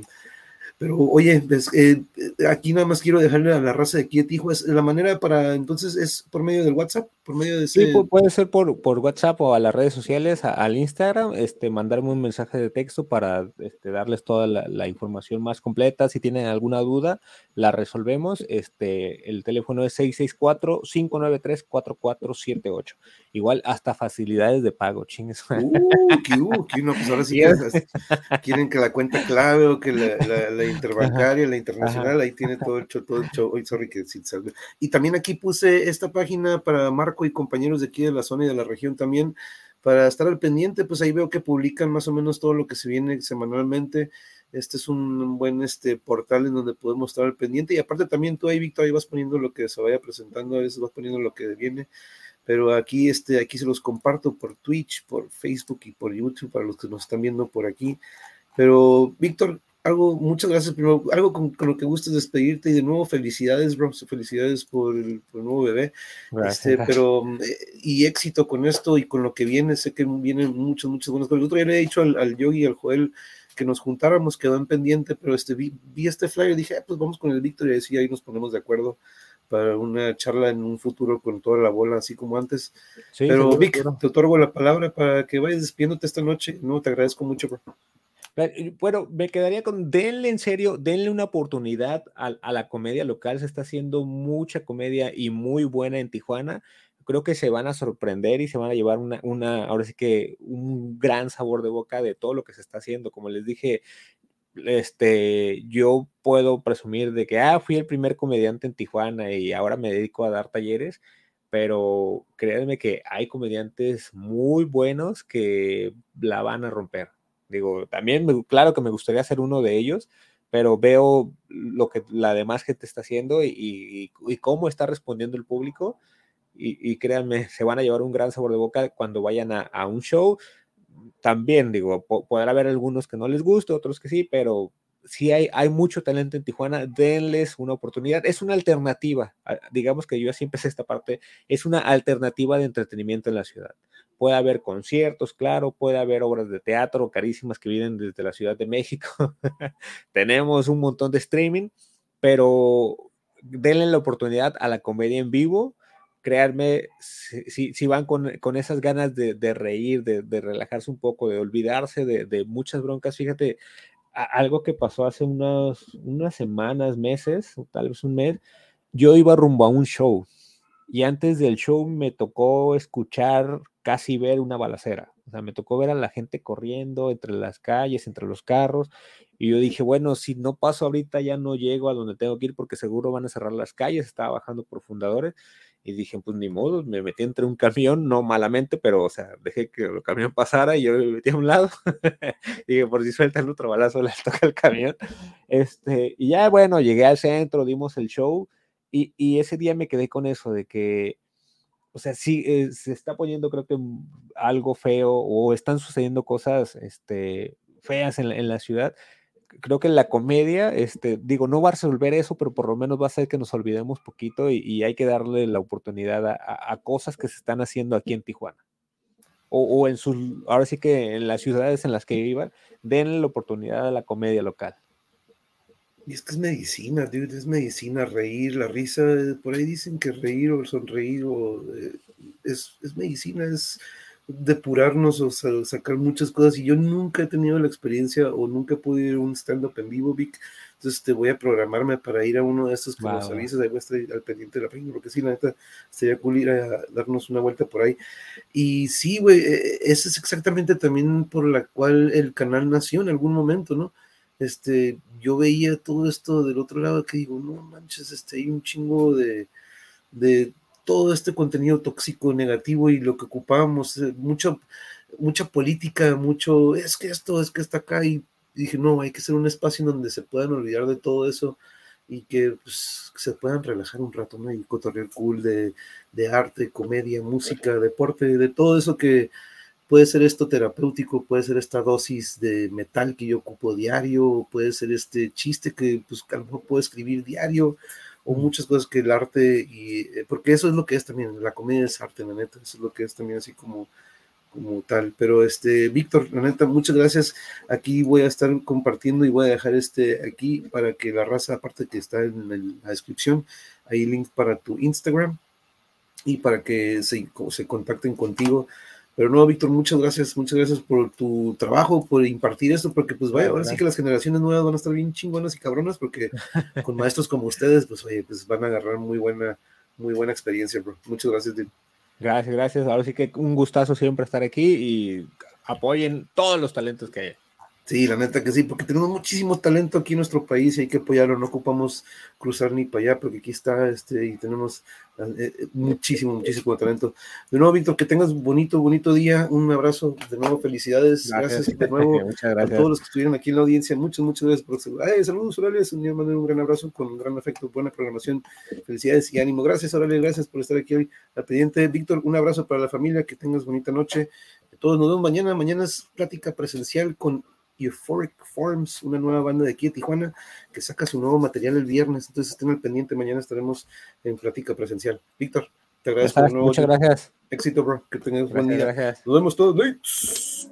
pero oye, pues, eh, aquí nada más quiero dejarle a la raza de aquí de Tijuana, la manera para entonces es por medio del WhatsApp, por medio de Sí, puede ser por, por WhatsApp o a las redes sociales, al Instagram, este, mandarme un mensaje de texto para este, darles toda la, información más completa. Si tienen alguna duda, la resolvemos. Este, el teléfono es 664-593-4478. Igual hasta facilidades de pago, chingues. Uh, qué, uh, qué no, pues ahora sí quieren que la cuenta clave o que la interbancaria, la internacional, ahí tiene todo el show, todo el show. sorry que Y también aquí puse esta página para Marco y compañeros de aquí de la zona y de la región también, para estar al pendiente, pues ahí veo que publican más o menos todo lo que se viene semanalmente. Este es un buen este, portal en donde podemos estar al pendiente. Y aparte también tú ahí, Víctor, ahí vas poniendo lo que se vaya presentando, a veces vas poniendo lo que viene. Pero aquí, este, aquí se los comparto por Twitch, por Facebook y por YouTube para los que nos están viendo por aquí. Pero, Víctor, algo, muchas gracias, primero, algo con, lo que gustes despedirte y de nuevo felicidades, bro, felicidades por el, nuevo bebé, este, pero, eh, y éxito con esto y con lo que viene, sé que vienen muchas, muchas buenas cosas. El otro día le he dicho al, Yogi y al Joel que nos juntáramos, quedó en pendiente, pero este, vi, este flyer y dije, ah, pues vamos con el Víctor y así ahí nos ponemos de acuerdo para una charla en un futuro con toda la bola, así como antes. pero Vic, te otorgo la palabra para que vayas despidiéndote esta noche. No, te agradezco mucho, bro. Bueno, me quedaría con, denle en serio, denle una oportunidad a, la comedia local. Se está haciendo mucha comedia y muy buena en Tijuana. Creo que se van a sorprender y se van a llevar una, una, ahora sí que un gran sabor de boca de todo lo que se está haciendo. Como les dije, este, yo puedo presumir de que, ah, fui el primer comediante en Tijuana y ahora me dedico a dar talleres, pero créanme que hay comediantes muy buenos que la van a romper Digo, también, claro que me gustaría ser uno de ellos, pero veo lo que la demás gente está haciendo y, cómo está respondiendo el público. Y, créanme, se van a llevar un gran sabor de boca cuando vayan a, un show. También, digo, podrá haber algunos que no les guste, otros que sí, pero si hay, hay mucho talento en Tijuana, denles una oportunidad. Es una alternativa, digamos que yo siempre sé esta parte, es una alternativa de entretenimiento en la ciudad puede haber conciertos, claro, puede haber obras de teatro carísimas que vienen desde la Ciudad de México. Tenemos un montón de streaming, pero denle la oportunidad a la comedia en vivo. créanme, si, si van con, con, esas ganas de, reír, de, de, relajarse un poco, de olvidarse de, de muchas broncas, fíjate, algo que pasó hace unas, unas semanas, meses, tal vez un mes, yo iba rumbo a un show y antes del show me tocó escuchar, casi ver una balacera. O sea, me tocó ver a la gente corriendo entre las calles, entre los carros. Y yo dije, bueno, si no paso ahorita ya no llego a donde tengo que ir porque seguro van a cerrar las calles. Estaba bajando por fundadores. Y dije, pues ni modo, me metí entre un camión, no malamente, pero, o sea, dejé que el camión pasara y yo me metí a un lado. dije, por si suelta el otro balazo, le toca el camión. Este, y ya, bueno, llegué al centro, dimos el show y, y, ese día me quedé con eso de que, o sea, sí, eh, se está poniendo creo que algo feo o están sucediendo cosas este, feas en la, en la, ciudad. Creo que la comedia, este, digo, no va a resolver eso, pero por lo menos va a hacer que nos olvidemos poquito y, hay que darle la oportunidad a, cosas que se están haciendo aquí en Tijuana. O, o en sus, ahora sí que en las ciudades en las que vivan, denle la oportunidad a la comedia local. Y es que es medicina, dude, es medicina, reír, la risa, por ahí dicen que reír o sonreír o, eh, es, es, medicina, es depurarnos o sea, sacar muchas cosas. Y yo nunca he tenido la experiencia o nunca he podido ir a un stand-up en vivo, Vic. Entonces te voy a programarme para ir a uno de estos que wow. nos avisas, ahí voy a estar al pendiente de la página, porque sí, la neta, sería cool ir a darnos una vuelta por ahí. Y sí, güey, esa es exactamente también por la cual el canal nació en algún momento, ¿no? este, yo veía todo esto del otro lado que digo, no manches, este, hay un chingo de, de todo este contenido tóxico, negativo y lo que ocupábamos, eh, mucho, mucha política, mucho, es que esto, es que está acá y dije, no, hay que ser un espacio en donde se puedan olvidar de todo eso y que pues, se puedan relajar un rato, ¿no? Y cotorrear cool de, de arte, comedia, música, deporte, de todo eso que, puede ser esto terapéutico, puede ser esta dosis de metal que yo ocupo diario, puede ser este chiste que pues a lo mejor puedo escribir diario, o muchas cosas que el arte, y eh, porque eso es lo que es también, la comedia es arte, la neta, eso es lo que es también así como, como tal. Pero este, Víctor, la neta, muchas gracias. Aquí voy a estar compartiendo y voy a dejar este aquí para que la raza, aparte que está en la descripción, hay link para tu Instagram y para que se, se contacten contigo pero no, Víctor, muchas gracias, muchas gracias por tu trabajo, por impartir esto, porque pues vaya, ahora sí que las generaciones nuevas van a estar bien chingonas y cabronas, porque con maestros como ustedes, pues oye, pues van a agarrar muy buena, muy buena experiencia, bro. Muchas gracias, Dil. Gracias, gracias. Ahora sí que un gustazo siempre estar aquí y apoyen todos los talentos que hay. Sí, la neta que sí, porque tenemos muchísimo talento aquí en nuestro país y hay que apoyarlo, no ocupamos cruzar ni para allá, porque aquí está, este, y tenemos eh, eh, muchísimo, muchísimo talento. De nuevo, Víctor, que tengas bonito, bonito día, un abrazo, de nuevo, felicidades, gracias, gracias de nuevo gracias. a todos los que estuvieron aquí en la audiencia, muchas, muchas gracias por Ay, saludos, Orales, un día un gran abrazo, con un gran afecto, buena programación, felicidades y ánimo, gracias, Orales, gracias por estar aquí hoy. Al pendiente. Víctor, un abrazo para la familia, que tengas bonita noche, todos nos vemos mañana, mañana es plática presencial con Euphoric Forms, una nueva banda de aquí de Tijuana que saca su nuevo material el viernes. Entonces estén al pendiente, mañana estaremos en plática presencial. Víctor, te agradezco. Muchas gracias. Éxito, bro. Que tengas buen día. Gracias. Nos vemos todos.